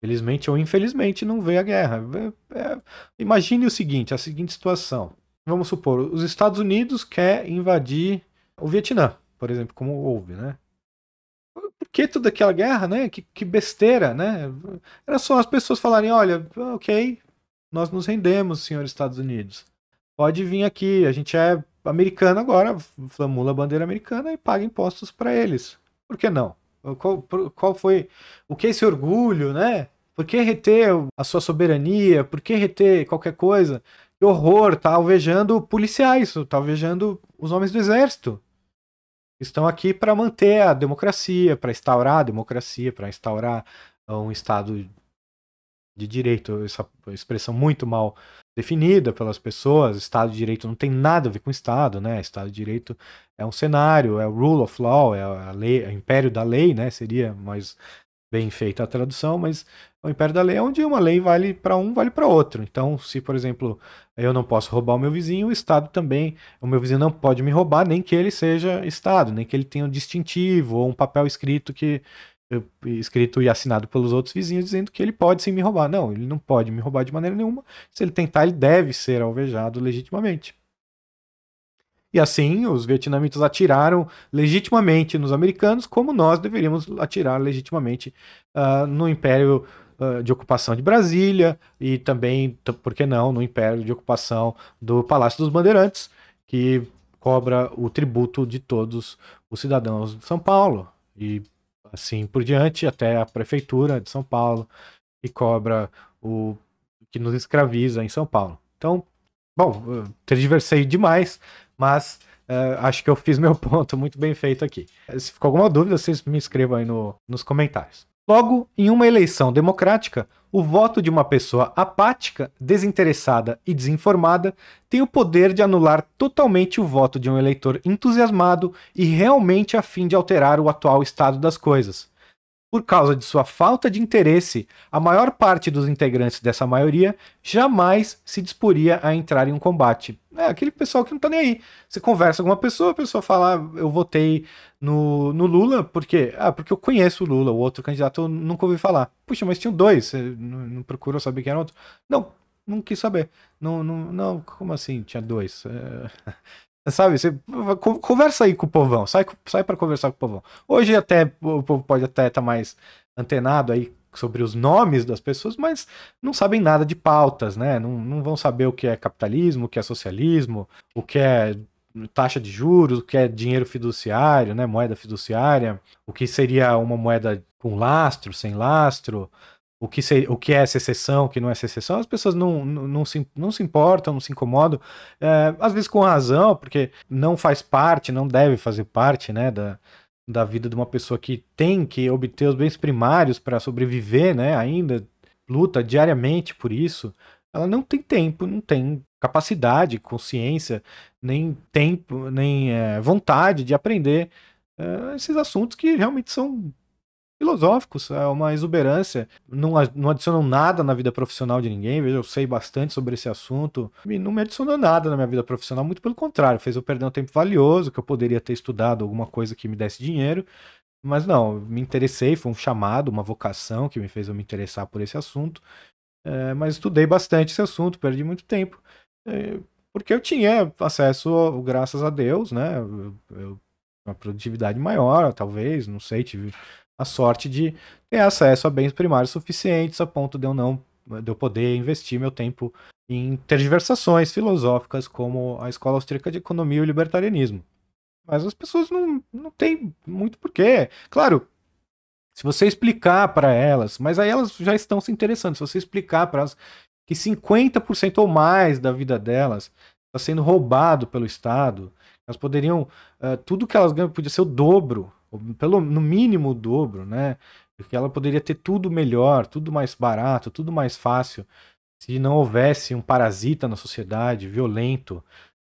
felizmente ou infelizmente, não vê a guerra. É, é, imagine o seguinte: a seguinte situação. Vamos supor, os Estados Unidos quer invadir o Vietnã, por exemplo, como houve, né? Por que toda aquela guerra, né? Que, que besteira, né? Era só as pessoas falarem, olha, ok, nós nos rendemos, senhor Estados Unidos. Pode vir aqui, a gente é americano agora, flamula a bandeira americana e paga impostos para eles. Por que não? Qual, qual foi. O que é esse orgulho, né? Por que reter a sua soberania? Por que reter qualquer coisa? Horror! Tá alvejando policiais, tá alvejando os homens do exército. Estão aqui para manter a democracia, para instaurar a democracia, para instaurar um Estado de direito, essa expressão muito mal definida pelas pessoas. Estado de Direito não tem nada a ver com Estado, né? Estado de Direito é um cenário, é o rule of law, é a lei, é o império da lei, né? Seria mais bem feita a tradução, mas o império da lei é onde uma lei vale para um, vale para outro. Então, se, por exemplo, eu não posso roubar o meu vizinho, o Estado também, o meu vizinho não pode me roubar, nem que ele seja Estado, nem que ele tenha um distintivo ou um papel escrito que escrito e assinado pelos outros vizinhos dizendo que ele pode sim me roubar. Não, ele não pode me roubar de maneira nenhuma. Se ele tentar, ele deve ser alvejado legitimamente. E assim, os vietnamitas atiraram legitimamente nos americanos, como nós deveríamos atirar legitimamente uh, no Império de Ocupação de Brasília e também, por que não, no Império de Ocupação do Palácio dos Bandeirantes, que cobra o tributo de todos os cidadãos de São Paulo. E assim por diante, até a prefeitura de São Paulo, que cobra o que nos escraviza em São Paulo. Então, bom, tergiversei demais, mas uh, acho que eu fiz meu ponto muito bem feito aqui. Se ficou alguma dúvida, vocês me escrevam aí no, nos comentários. Logo, em uma eleição democrática, o voto de uma pessoa apática, desinteressada e desinformada tem o poder de anular totalmente o voto de um eleitor entusiasmado e realmente a fim de alterar o atual estado das coisas. Por causa de sua falta de interesse, a maior parte dos integrantes dessa maioria jamais se disporia a entrar em um combate. É aquele pessoal que não tá nem aí. Você conversa com uma pessoa, a pessoa fala, ah, eu votei no, no Lula, porque Ah, porque eu conheço o Lula, o outro candidato eu nunca ouvi falar. Puxa, mas tinha dois, você não, não procurou saber quem era outro? Não, não quis saber. Não, não, não como assim tinha dois? É... Sabe, você conversa aí com o povão, sai, sai para conversar com o povão. Hoje até o povo pode até estar tá mais antenado aí sobre os nomes das pessoas, mas não sabem nada de pautas, né? Não, não vão saber o que é capitalismo, o que é socialismo, o que é taxa de juros, o que é dinheiro fiduciário, né? Moeda fiduciária, o que seria uma moeda com lastro, sem lastro, o que, o que é secessão, o que não é secessão, as pessoas não, não, não, se, não se importam, não se incomodam, é, às vezes com razão, porque não faz parte, não deve fazer parte, né, da, da vida de uma pessoa que tem que obter os bens primários para sobreviver, né? Ainda luta diariamente por isso. Ela não tem tempo, não tem capacidade, consciência, nem tempo, nem é, vontade de aprender é, esses assuntos que realmente são filosóficos, é uma exuberância, não, não adicionam nada na vida profissional de ninguém. Veja, eu sei bastante sobre esse assunto e não me adicionou nada na minha vida profissional, muito pelo contrário, fez eu perder um tempo valioso, que eu poderia ter estudado alguma coisa que me desse dinheiro. Mas não, me interessei, foi um chamado, uma vocação que me fez eu me interessar por esse assunto. É, mas estudei bastante esse assunto, perdi muito tempo. É, porque eu tinha acesso, graças a Deus, né? Eu, eu, uma produtividade maior, talvez, não sei, tive a sorte de ter acesso a bens primários suficientes a ponto de eu não de eu poder investir meu tempo em tergiversações filosóficas como a Escola Austríaca de Economia e o Libertarianismo. Mas as pessoas não, não têm muito porquê. Claro, se você explicar para elas, mas aí elas já estão se interessando, se você explicar para elas que 50% ou mais da vida delas está sendo roubado pelo Estado, elas poderiam, uh, tudo que elas ganham podia ser o dobro pelo no mínimo o dobro, né? Porque ela poderia ter tudo melhor, tudo mais barato, tudo mais fácil, se não houvesse um parasita na sociedade violento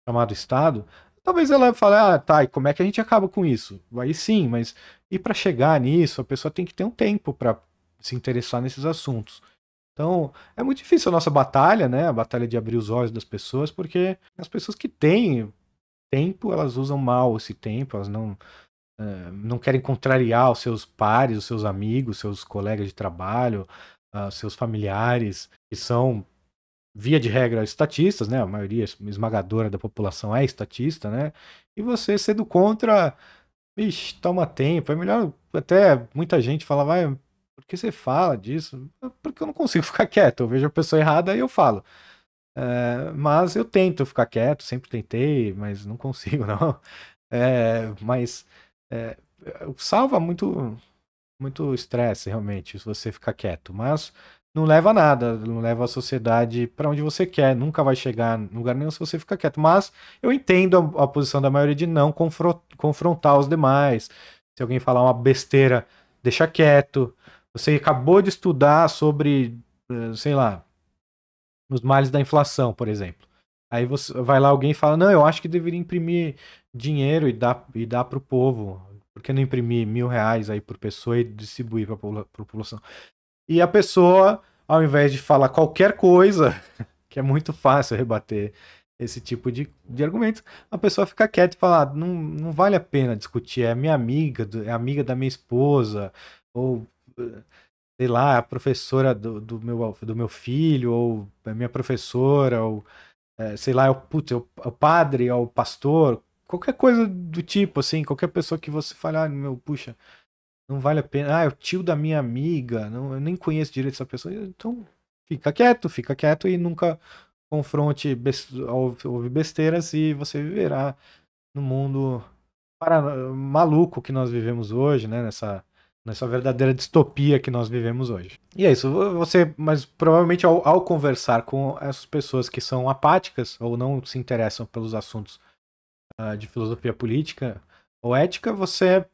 chamado Estado. Talvez ela fale, ah, tá, e como é que a gente acaba com isso? Aí sim, mas e para chegar nisso, a pessoa tem que ter um tempo para se interessar nesses assuntos. Então, é muito difícil a nossa batalha, né? A batalha de abrir os olhos das pessoas, porque as pessoas que têm tempo, elas usam mal esse tempo, elas não é, não querem contrariar os seus pares, os seus amigos, seus colegas de trabalho, uh, seus familiares, que são, via de regra, estatistas, né? A maioria esmagadora da população é estatista, né? E você sendo contra, toma tempo. É melhor, até muita gente fala, vai, por que você fala disso? Porque eu não consigo ficar quieto. Eu vejo a pessoa errada e eu falo. É, mas eu tento ficar quieto, sempre tentei, mas não consigo, não. É, mas é, salva muito muito estresse realmente se você ficar quieto, mas não leva a nada, não leva a sociedade para onde você quer, nunca vai chegar em lugar nenhum se você ficar quieto. Mas eu entendo a, a posição da maioria de não confrontar os demais. Se alguém falar uma besteira, deixa quieto. Você acabou de estudar sobre, eh, sei lá, os males da inflação, por exemplo. Aí você vai lá alguém e fala: "Não, eu acho que deveria imprimir dinheiro e dar, e dar para o povo. Por que não imprimir mil reais aí por pessoa e distribuir para a população? E a pessoa, ao invés de falar qualquer coisa, que é muito fácil rebater esse tipo de, de argumentos, a pessoa fica quieta e fala: ah, não, não vale a pena discutir, é minha amiga, é amiga da minha esposa, ou sei lá, a professora do, do, meu, do meu filho, ou é minha professora, ou é, sei lá, é o, putz, é o, é o padre, é o pastor, qualquer coisa do tipo, assim, qualquer pessoa que você fale, ah, meu, puxa, não vale a pena, ah, é o tio da minha amiga, não, eu nem conheço direito essa pessoa, então fica quieto, fica quieto e nunca confronte, ouve besteiras e você viverá no mundo para, maluco que nós vivemos hoje, né, nessa nessa verdadeira distopia que nós vivemos hoje. E é isso, você, mas provavelmente ao, ao, conversar com essas pessoas que são apáticas ou não se interessam pelos assuntos uh, de filosofia política ou ética, você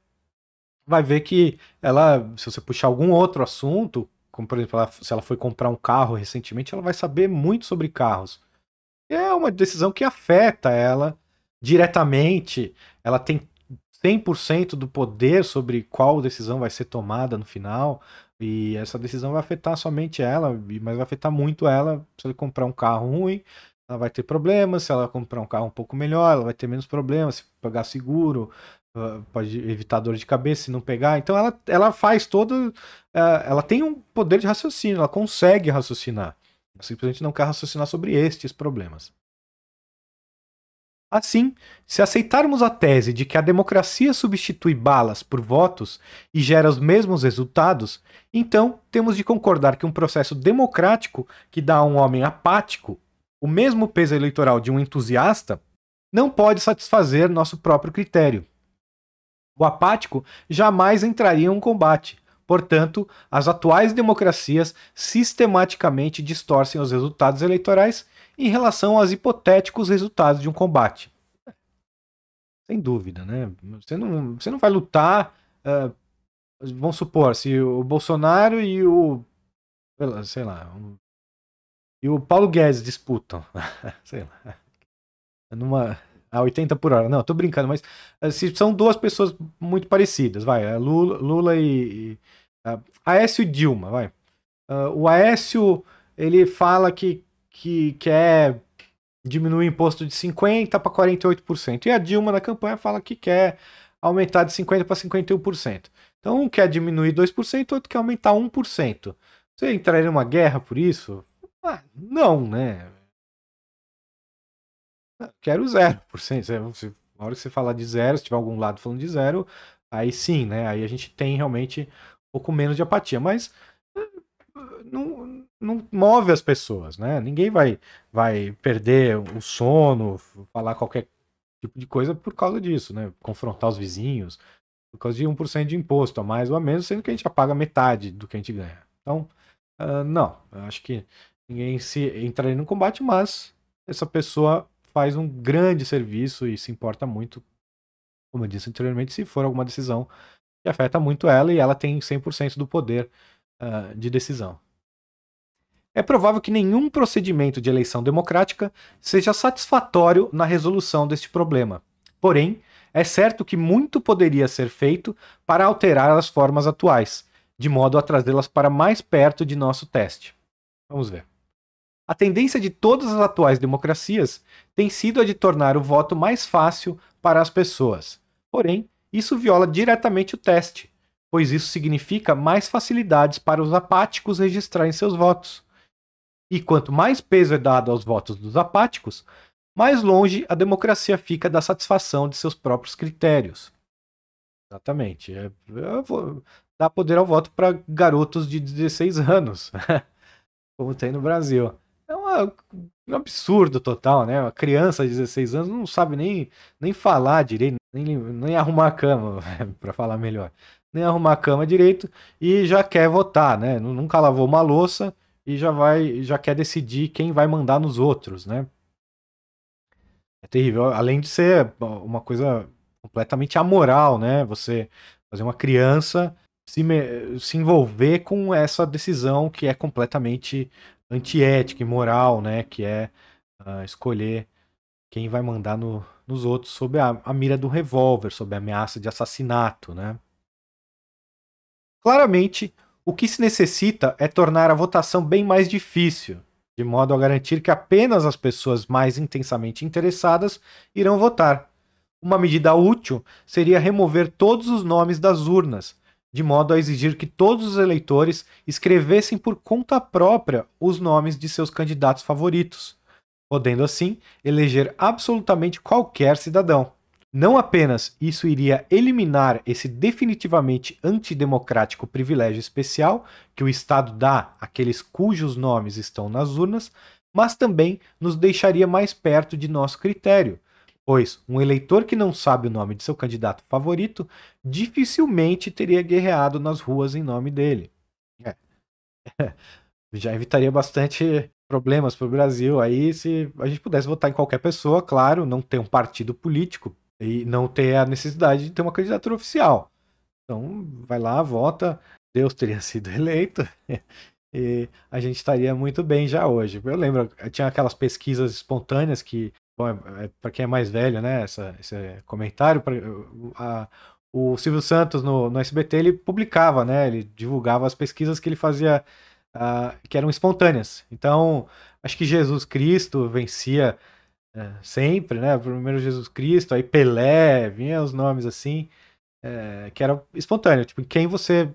vai ver que ela, se você puxar algum outro assunto, como por exemplo, ela, se ela foi comprar um carro recentemente, ela vai saber muito sobre carros. É uma decisão que afeta ela diretamente. Ela tem 100% do poder sobre qual decisão vai ser tomada no final. E essa decisão vai afetar somente ela, mas vai afetar muito ela se ele comprar um carro ruim. Ela vai ter problemas. Se ela comprar um carro um pouco melhor, ela vai ter menos problemas. Se pagar seguro, pode evitar dor de cabeça se não pegar. Então ela, ela faz todo. Uh, ela tem um poder de raciocínio, ela consegue raciocinar. Ela simplesmente não quer raciocinar sobre estes problemas. Assim, se aceitarmos a tese de que a democracia substitui balas por votos e gera os mesmos resultados, então temos de concordar que um processo democrático que dá a um homem apático o mesmo peso eleitoral de um entusiasta não pode satisfazer nosso próprio critério. O apático jamais entraria em um combate. Portanto, as atuais democracias sistematicamente distorcem os resultados eleitorais em relação aos hipotéticos resultados de um combate. Sem dúvida, né? Você não, você não vai lutar. Uh, vamos supor, se o Bolsonaro e o. Sei lá. E o Paulo Guedes disputam. sei lá. Numa. A 80 por hora. Não, tô brincando, mas se são duas pessoas muito parecidas, vai. É Lula, Lula e. e uh, Aécio e Dilma, vai. Uh, o Aécio, ele fala que que quer diminuir o imposto de 50% para 48%. E a Dilma na campanha fala que quer aumentar de 50% para 51%. Então um quer diminuir 2%, outro quer aumentar 1%. Você entraria numa guerra por isso? Ah, não, né? Quero 0%. Se, na hora que você falar de zero, se tiver algum lado falando de zero, aí sim, né? Aí a gente tem realmente um pouco menos de apatia. Mas não, não move as pessoas, né? Ninguém vai, vai perder o sono, falar qualquer tipo de coisa por causa disso, né? Confrontar os vizinhos, por causa de 1% de imposto, a mais ou a menos, sendo que a gente já paga metade do que a gente ganha. Então, uh, não, eu acho que ninguém se entraria no combate, mas essa pessoa faz um grande serviço e se importa muito, como eu disse anteriormente, se for alguma decisão que afeta muito ela e ela tem 100% do poder uh, de decisão. É provável que nenhum procedimento de eleição democrática seja satisfatório na resolução deste problema. Porém, é certo que muito poderia ser feito para alterar as formas atuais, de modo a trazê-las para mais perto de nosso teste. Vamos ver. A tendência de todas as atuais democracias tem sido a de tornar o voto mais fácil para as pessoas. Porém, isso viola diretamente o teste, pois isso significa mais facilidades para os apáticos registrarem seus votos. E quanto mais peso é dado aos votos dos apáticos, mais longe a democracia fica da satisfação de seus próprios critérios. Exatamente. É, dar poder ao voto para garotos de 16 anos, como tem no Brasil. É uma, um absurdo total, né? Uma criança de 16 anos não sabe nem, nem falar direito, nem, nem arrumar a cama, para falar melhor. Nem arrumar a cama direito e já quer votar, né? Nunca lavou uma louça e já vai, já quer decidir quem vai mandar nos outros, né? É terrível. Além de ser uma coisa completamente amoral, né? Você fazer uma criança se, me, se envolver com essa decisão que é completamente antiética, imoral, né? Que é uh, escolher quem vai mandar no, nos outros sob a, a mira do revólver, sob a ameaça de assassinato, né? Claramente, o que se necessita é tornar a votação bem mais difícil, de modo a garantir que apenas as pessoas mais intensamente interessadas irão votar. Uma medida útil seria remover todos os nomes das urnas, de modo a exigir que todos os eleitores escrevessem por conta própria os nomes de seus candidatos favoritos, podendo assim eleger absolutamente qualquer cidadão. Não apenas isso iria eliminar esse definitivamente antidemocrático privilégio especial que o Estado dá àqueles cujos nomes estão nas urnas, mas também nos deixaria mais perto de nosso critério, pois um eleitor que não sabe o nome de seu candidato favorito dificilmente teria guerreado nas ruas em nome dele. É. Já evitaria bastante problemas para o Brasil aí se a gente pudesse votar em qualquer pessoa, claro, não ter um partido político, e não ter a necessidade de ter uma candidatura oficial. Então, vai lá, vota, Deus teria sido eleito e a gente estaria muito bem já hoje. Eu lembro, tinha aquelas pesquisas espontâneas que, bom, é, é para quem é mais velho, né, essa, esse comentário, pra, a, o Silvio Santos no, no SBT ele publicava, né, ele divulgava as pesquisas que ele fazia uh, que eram espontâneas. Então, acho que Jesus Cristo vencia é, sempre, né? Primeiro Jesus Cristo, aí Pelé, vinha os nomes assim, é, que era espontâneo, tipo, quem você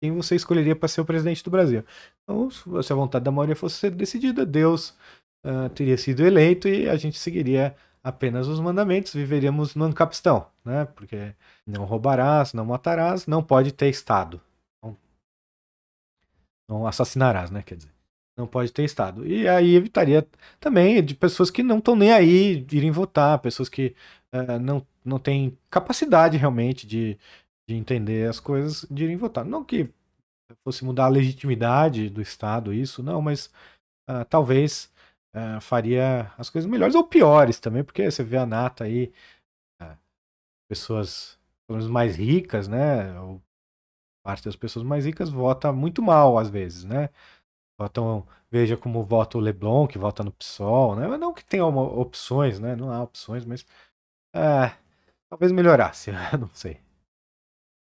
quem você escolheria para ser o presidente do Brasil. Então, se a vontade da maioria fosse ser decidida, Deus uh, teria sido eleito e a gente seguiria apenas os mandamentos, viveríamos no ancapistão, né? Porque não roubarás, não matarás, não pode ter Estado. Não, não assassinarás, né? Quer dizer, não pode ter Estado. E aí evitaria também de pessoas que não estão nem aí irem votar, pessoas que uh, não, não têm capacidade realmente de, de entender as coisas de irem votar. Não que fosse mudar a legitimidade do Estado, isso, não, mas uh, talvez uh, faria as coisas melhores ou piores também, porque você vê a nata aí, uh, pessoas mais ricas, né? Ou parte das pessoas mais ricas vota muito mal às vezes, né? Votam, veja como vota o Leblon, que vota no PSOL, né? Não que tenha opções, né? Não há opções, mas é, talvez melhorasse, não sei.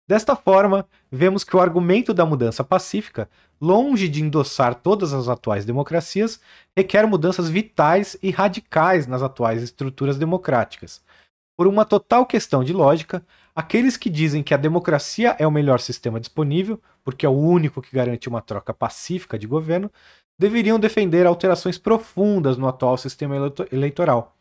Desta forma, vemos que o argumento da mudança pacífica, longe de endossar todas as atuais democracias, requer mudanças vitais e radicais nas atuais estruturas democráticas. Por uma total questão de lógica, aqueles que dizem que a democracia é o melhor sistema disponível, porque é o único que garante uma troca pacífica de governo, deveriam defender alterações profundas no atual sistema eleitoral.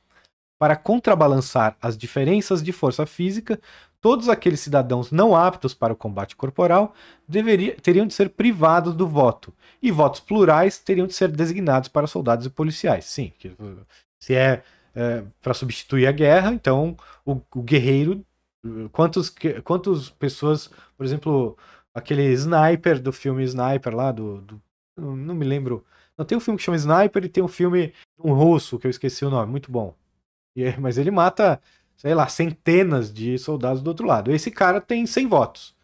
Para contrabalançar as diferenças de força física, todos aqueles cidadãos não aptos para o combate corporal deveria, teriam de ser privados do voto, e votos plurais teriam de ser designados para soldados e policiais. Sim, se é, é para substituir a guerra, então o, o guerreiro. Quantos, quantas pessoas, por exemplo, aquele sniper do filme Sniper lá, do, do não me lembro. Não tem um filme que chama Sniper e tem um filme um russo que eu esqueci o nome, muito bom. E, mas ele mata sei lá, centenas de soldados do outro lado. Esse cara tem 100 votos.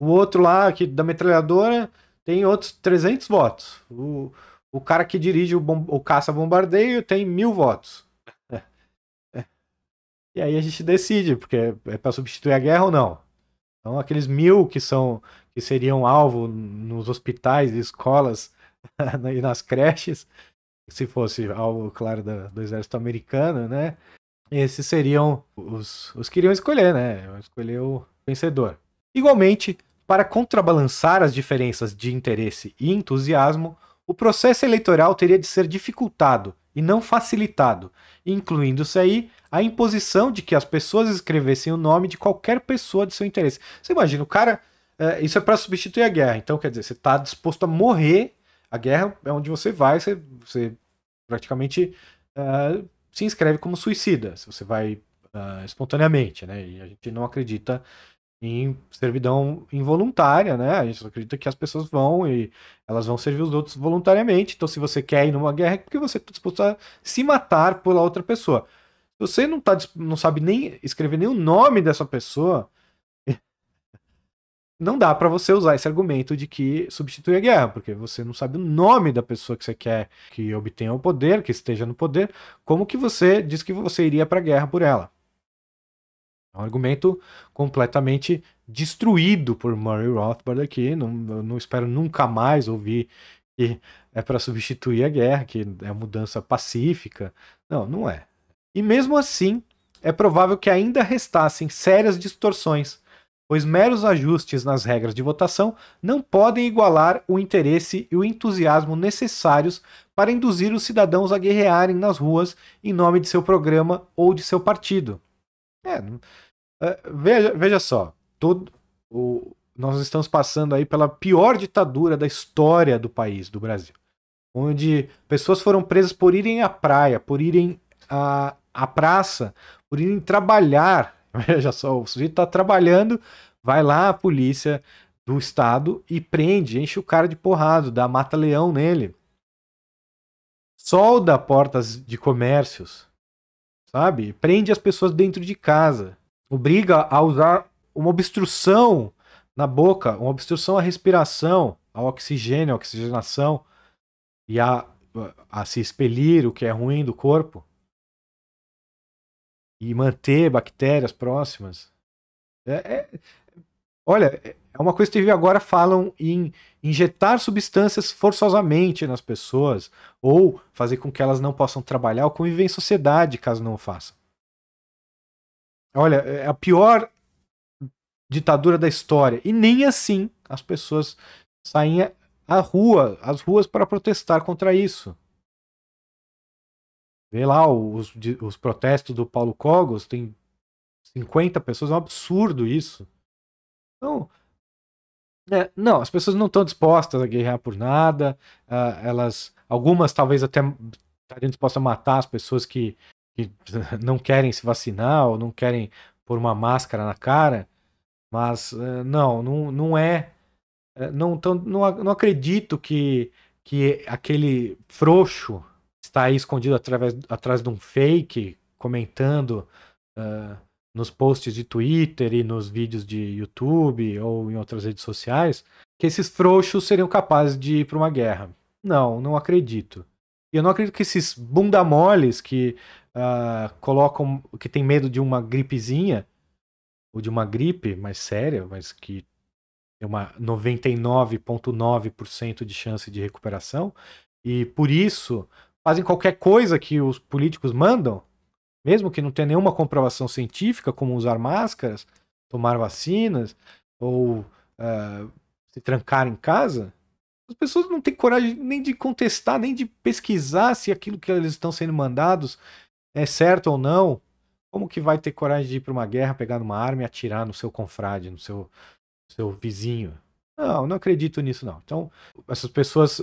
O outro lá, que da metralhadora, tem outros 300 votos. O, o cara que dirige o, o caça-bombardeio tem mil votos. É. É. E aí a gente decide, porque é para substituir a guerra ou não. Então, aqueles mil que são que seriam alvo nos hospitais escolas e nas creches, se fosse alvo, claro, do, do exército americano, né? Esses seriam os, os que iriam escolher, né? Escolher o vencedor. Igualmente, para contrabalançar as diferenças de interesse e entusiasmo, o processo eleitoral teria de ser dificultado e não facilitado, incluindo-se aí a imposição de que as pessoas escrevessem o nome de qualquer pessoa de seu interesse. Você imagina, o cara. É, isso é para substituir a guerra. Então, quer dizer, você está disposto a morrer. A guerra é onde você vai, você, você praticamente uh, se inscreve como suicida, se você vai uh, espontaneamente, né? E a gente não acredita em servidão involuntária, né? A gente acredita que as pessoas vão e elas vão servir os outros voluntariamente. Então, se você quer ir numa guerra, é porque você está disposto a se matar pela outra pessoa. Se você não, tá, não sabe nem escrever nem o nome dessa pessoa, não dá para você usar esse argumento de que substitui a guerra, porque você não sabe o nome da pessoa que você quer que obtenha o poder, que esteja no poder, como que você diz que você iria para a guerra por ela? É um argumento completamente destruído por Murray Rothbard aqui. Não, não espero nunca mais ouvir que é para substituir a guerra, que é mudança pacífica. Não, não é. E mesmo assim, é provável que ainda restassem sérias distorções pois meros ajustes nas regras de votação não podem igualar o interesse e o entusiasmo necessários para induzir os cidadãos a guerrearem nas ruas em nome de seu programa ou de seu partido. É, é, veja, veja só, todo, o, nós estamos passando aí pela pior ditadura da história do país, do Brasil, onde pessoas foram presas por irem à praia, por irem à, à praça, por irem trabalhar Veja só, o sujeito está trabalhando, vai lá a polícia do estado e prende, enche o cara de porrado, dá mata-leão nele. Solda portas de comércios, sabe? Prende as pessoas dentro de casa. Obriga a usar uma obstrução na boca, uma obstrução à respiração, ao oxigênio, à oxigenação e a, a se expelir o que é ruim do corpo e manter bactérias próximas. É, é, olha, é, uma coisa que agora falam em injetar substâncias forçosamente nas pessoas, ou fazer com que elas não possam trabalhar ou conviver em sociedade caso não o façam. Olha, é a pior ditadura da história. E nem assim as pessoas saem à rua, às ruas para protestar contra isso. Vê lá os, os protestos do Paulo Cogos, tem 50 pessoas, é um absurdo isso. Então, é, não, as pessoas não estão dispostas a guerrear por nada. Uh, elas, algumas talvez até estariam dispostas a matar as pessoas que, que não querem se vacinar ou não querem pôr uma máscara na cara. Mas uh, não, não, não é. Uh, não, tão, não, não acredito que, que aquele frouxo está aí escondido através, atrás de um fake, comentando uh, nos posts de Twitter e nos vídeos de YouTube ou em outras redes sociais, que esses frouxos seriam capazes de ir para uma guerra. Não, não acredito. E eu não acredito que esses bunda moles que uh, colocam, que tem medo de uma gripezinha, ou de uma gripe mais séria, mas que tem uma 99,9% de chance de recuperação, e por isso fazem qualquer coisa que os políticos mandam, mesmo que não tenha nenhuma comprovação científica, como usar máscaras, tomar vacinas ou uh, se trancar em casa, as pessoas não têm coragem nem de contestar, nem de pesquisar se aquilo que eles estão sendo mandados é certo ou não. Como que vai ter coragem de ir para uma guerra, pegar uma arma e atirar no seu confrade, no seu, seu vizinho? Não, não acredito nisso não. Então, essas pessoas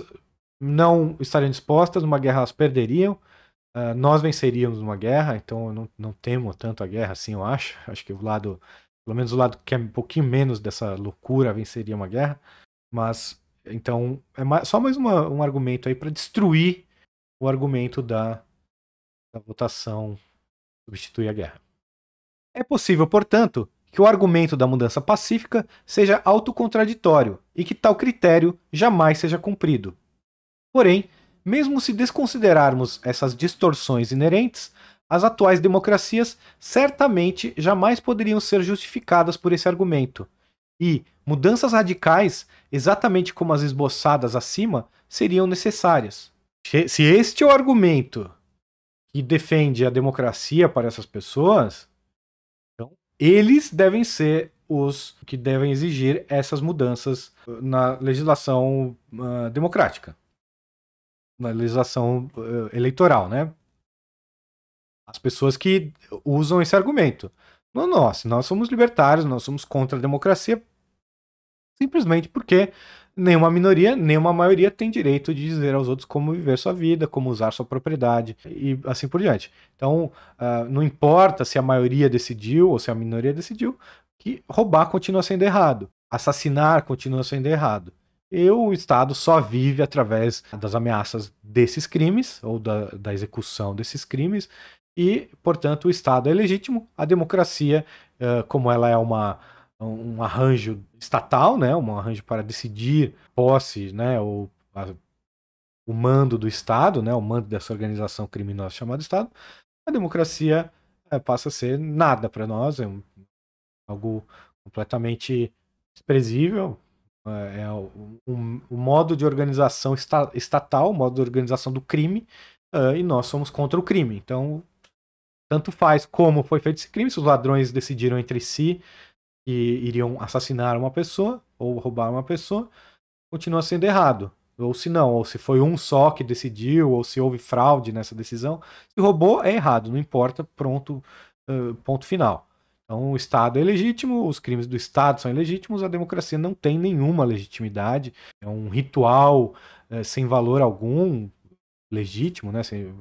não estariam dispostas, numa guerra elas perderiam. Uh, nós venceríamos uma guerra, então eu não, não temo tanto a guerra assim, eu acho. Acho que o lado, pelo menos o lado que é um pouquinho menos dessa loucura, venceria uma guerra. Mas, então, é só mais uma, um argumento aí para destruir o argumento da, da votação substituir a guerra. É possível, portanto, que o argumento da mudança pacífica seja autocontraditório e que tal critério jamais seja cumprido. Porém, mesmo se desconsiderarmos essas distorções inerentes, as atuais democracias certamente jamais poderiam ser justificadas por esse argumento. E mudanças radicais, exatamente como as esboçadas acima, seriam necessárias. Se este é o argumento que defende a democracia para essas pessoas, então eles devem ser os que devem exigir essas mudanças na legislação uh, democrática na legislação uh, eleitoral, né? As pessoas que usam esse argumento. Não nós, nós somos libertários, nós somos contra a democracia, simplesmente porque nenhuma minoria, nenhuma maioria tem direito de dizer aos outros como viver sua vida, como usar sua propriedade e assim por diante. Então, uh, não importa se a maioria decidiu ou se a minoria decidiu, que roubar continua sendo errado, assassinar continua sendo errado. E o Estado só vive através das ameaças desses crimes, ou da, da execução desses crimes, e, portanto, o Estado é legítimo. A democracia, como ela é uma, um arranjo estatal, né, um arranjo para decidir posse, né, ou a, o mando do Estado, né, o mando dessa organização criminosa chamada Estado, a democracia é, passa a ser nada para nós, é um, algo completamente desprezível, é, é o, um, o, modo de organização esta, estatal, o modo de organização do crime, uh, e nós somos contra o crime. Então, tanto faz como foi feito esse crime, se os ladrões decidiram entre si que iriam assassinar uma pessoa ou roubar uma pessoa, continua sendo errado. Ou se não, ou se foi um só que decidiu, ou se houve fraude nessa decisão. Se roubou, é errado, não importa, pronto, uh, ponto final. Então, o Estado é legítimo, os crimes do Estado são ilegítimos, a democracia não tem nenhuma legitimidade, é um ritual é, sem valor algum, legítimo, né, sem,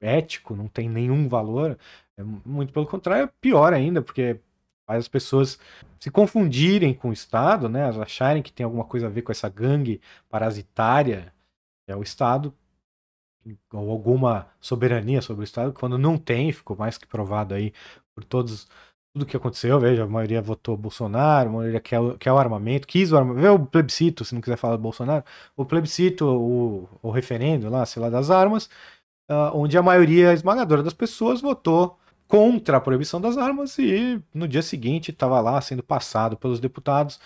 ético, não tem nenhum valor. É, muito pelo contrário, é pior ainda, porque faz as pessoas se confundirem com o Estado, né, acharem que tem alguma coisa a ver com essa gangue parasitária, que é o Estado, ou alguma soberania sobre o Estado, quando não tem, ficou mais que provado aí por todos tudo que aconteceu, veja, a maioria votou Bolsonaro, a maioria quer, quer o armamento, quis o armamento, vê o plebiscito, se não quiser falar do Bolsonaro, o plebiscito, o, o referendo lá, sei lá, das armas, uh, onde a maioria esmagadora das pessoas votou contra a proibição das armas e no dia seguinte estava lá sendo passado pelos deputados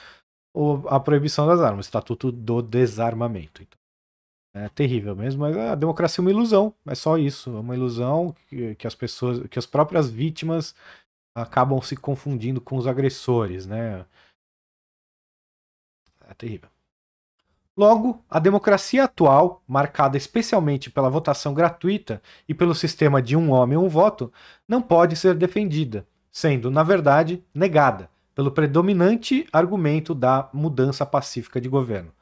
a proibição das armas, o Estatuto do Desarmamento. Então, é terrível mesmo, mas a democracia é uma ilusão, é só isso, é uma ilusão que, que as pessoas, que as próprias vítimas acabam se confundindo com os agressores, né? É terrível. Logo, a democracia atual, marcada especialmente pela votação gratuita e pelo sistema de um homem um voto, não pode ser defendida, sendo, na verdade, negada pelo predominante argumento da mudança pacífica de governo.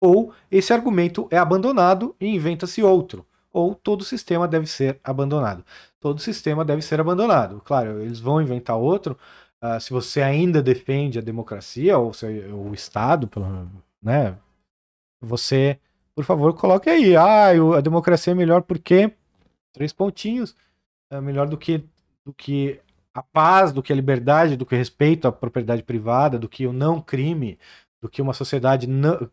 Ou esse argumento é abandonado e inventa-se outro, ou todo sistema deve ser abandonado. Todo sistema deve ser abandonado. Claro, eles vão inventar outro. Uh, se você ainda defende a democracia ou se, o Estado, né, você, por favor, coloque aí. Ah, a democracia é melhor porque três pontinhos é melhor do que do que a paz, do que a liberdade, do que o respeito à propriedade privada, do que o não crime, do que uma sociedade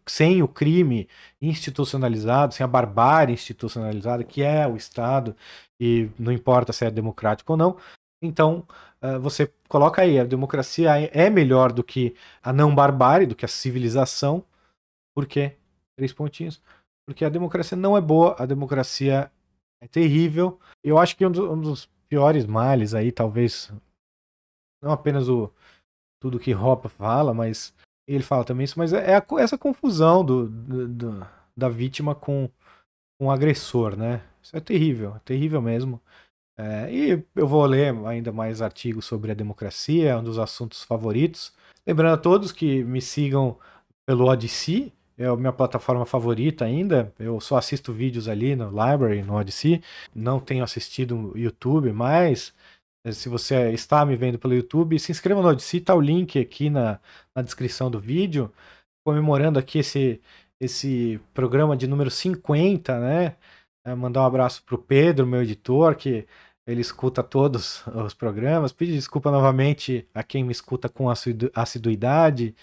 sem o crime institucionalizado, sem a barbárie institucionalizada, que é o Estado, e não importa se é democrático ou não. Então, uh, você coloca aí, a democracia é melhor do que a não barbárie, do que a civilização, porque três pontinhos, porque a democracia não é boa, a democracia é terrível. Eu acho que um, do, um dos piores males aí, talvez, não apenas o tudo que Hoppe fala, mas ele fala também isso, mas é, a, essa confusão do, do, do, da vítima com, com o agressor, né? Isso é terrível, é terrível mesmo. É, e eu vou ler ainda mais artigos sobre a democracia, é um dos assuntos favoritos. Lembrando a todos que me sigam pelo Odyssey, é a minha plataforma favorita ainda. Eu só assisto vídeos ali no Library, no Odyssey. Não tenho assistido YouTube, mas se você está me vendo pelo YouTube, se inscreva no Odyssey, tá o link aqui na, na descrição do vídeo, comemorando aqui esse, esse programa de número 50, né? É, mandar um abraço pro Pedro, meu editor, que ele escuta todos os programas. Pedir desculpa novamente a quem me escuta com assiduidade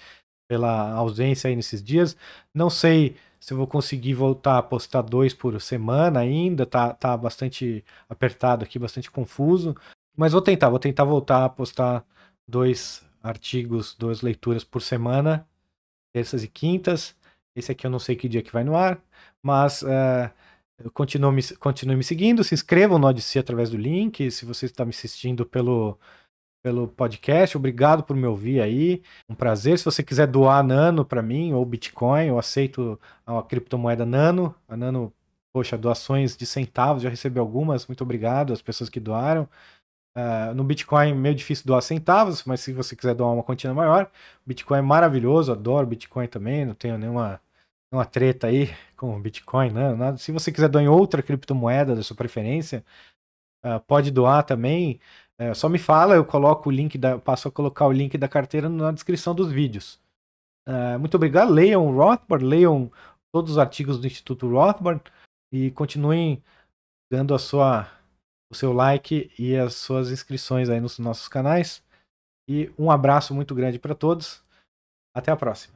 pela ausência aí nesses dias. Não sei se vou conseguir voltar a postar dois por semana ainda, tá, tá bastante apertado aqui, bastante confuso. Mas vou tentar, vou tentar voltar a postar dois artigos, duas leituras por semana, terças e quintas. Esse aqui eu não sei que dia que vai no ar, mas uh, continue, me, continue me seguindo, se inscrevam no Odyssey através do link, se você está me assistindo pelo pelo podcast. Obrigado por me ouvir aí. Um prazer. Se você quiser doar Nano para mim ou Bitcoin, eu aceito a criptomoeda Nano. A Nano, poxa, doações de centavos, já recebi algumas. Muito obrigado às pessoas que doaram. Uh, no Bitcoin meio difícil doar centavos, mas se você quiser doar uma quantia maior, Bitcoin é maravilhoso, adoro Bitcoin também, não tenho nenhuma, nenhuma treta aí com Bitcoin, né? Nada. Se você quiser doar em outra criptomoeda da sua preferência, uh, pode doar também. É, só me fala, eu coloco o link da, passo a colocar o link da carteira na descrição dos vídeos. É, muito obrigado. Leiam o Rothbard, leiam todos os artigos do Instituto Rothbard e continuem dando a sua, o seu like e as suas inscrições aí nos nossos canais. E um abraço muito grande para todos. Até a próxima.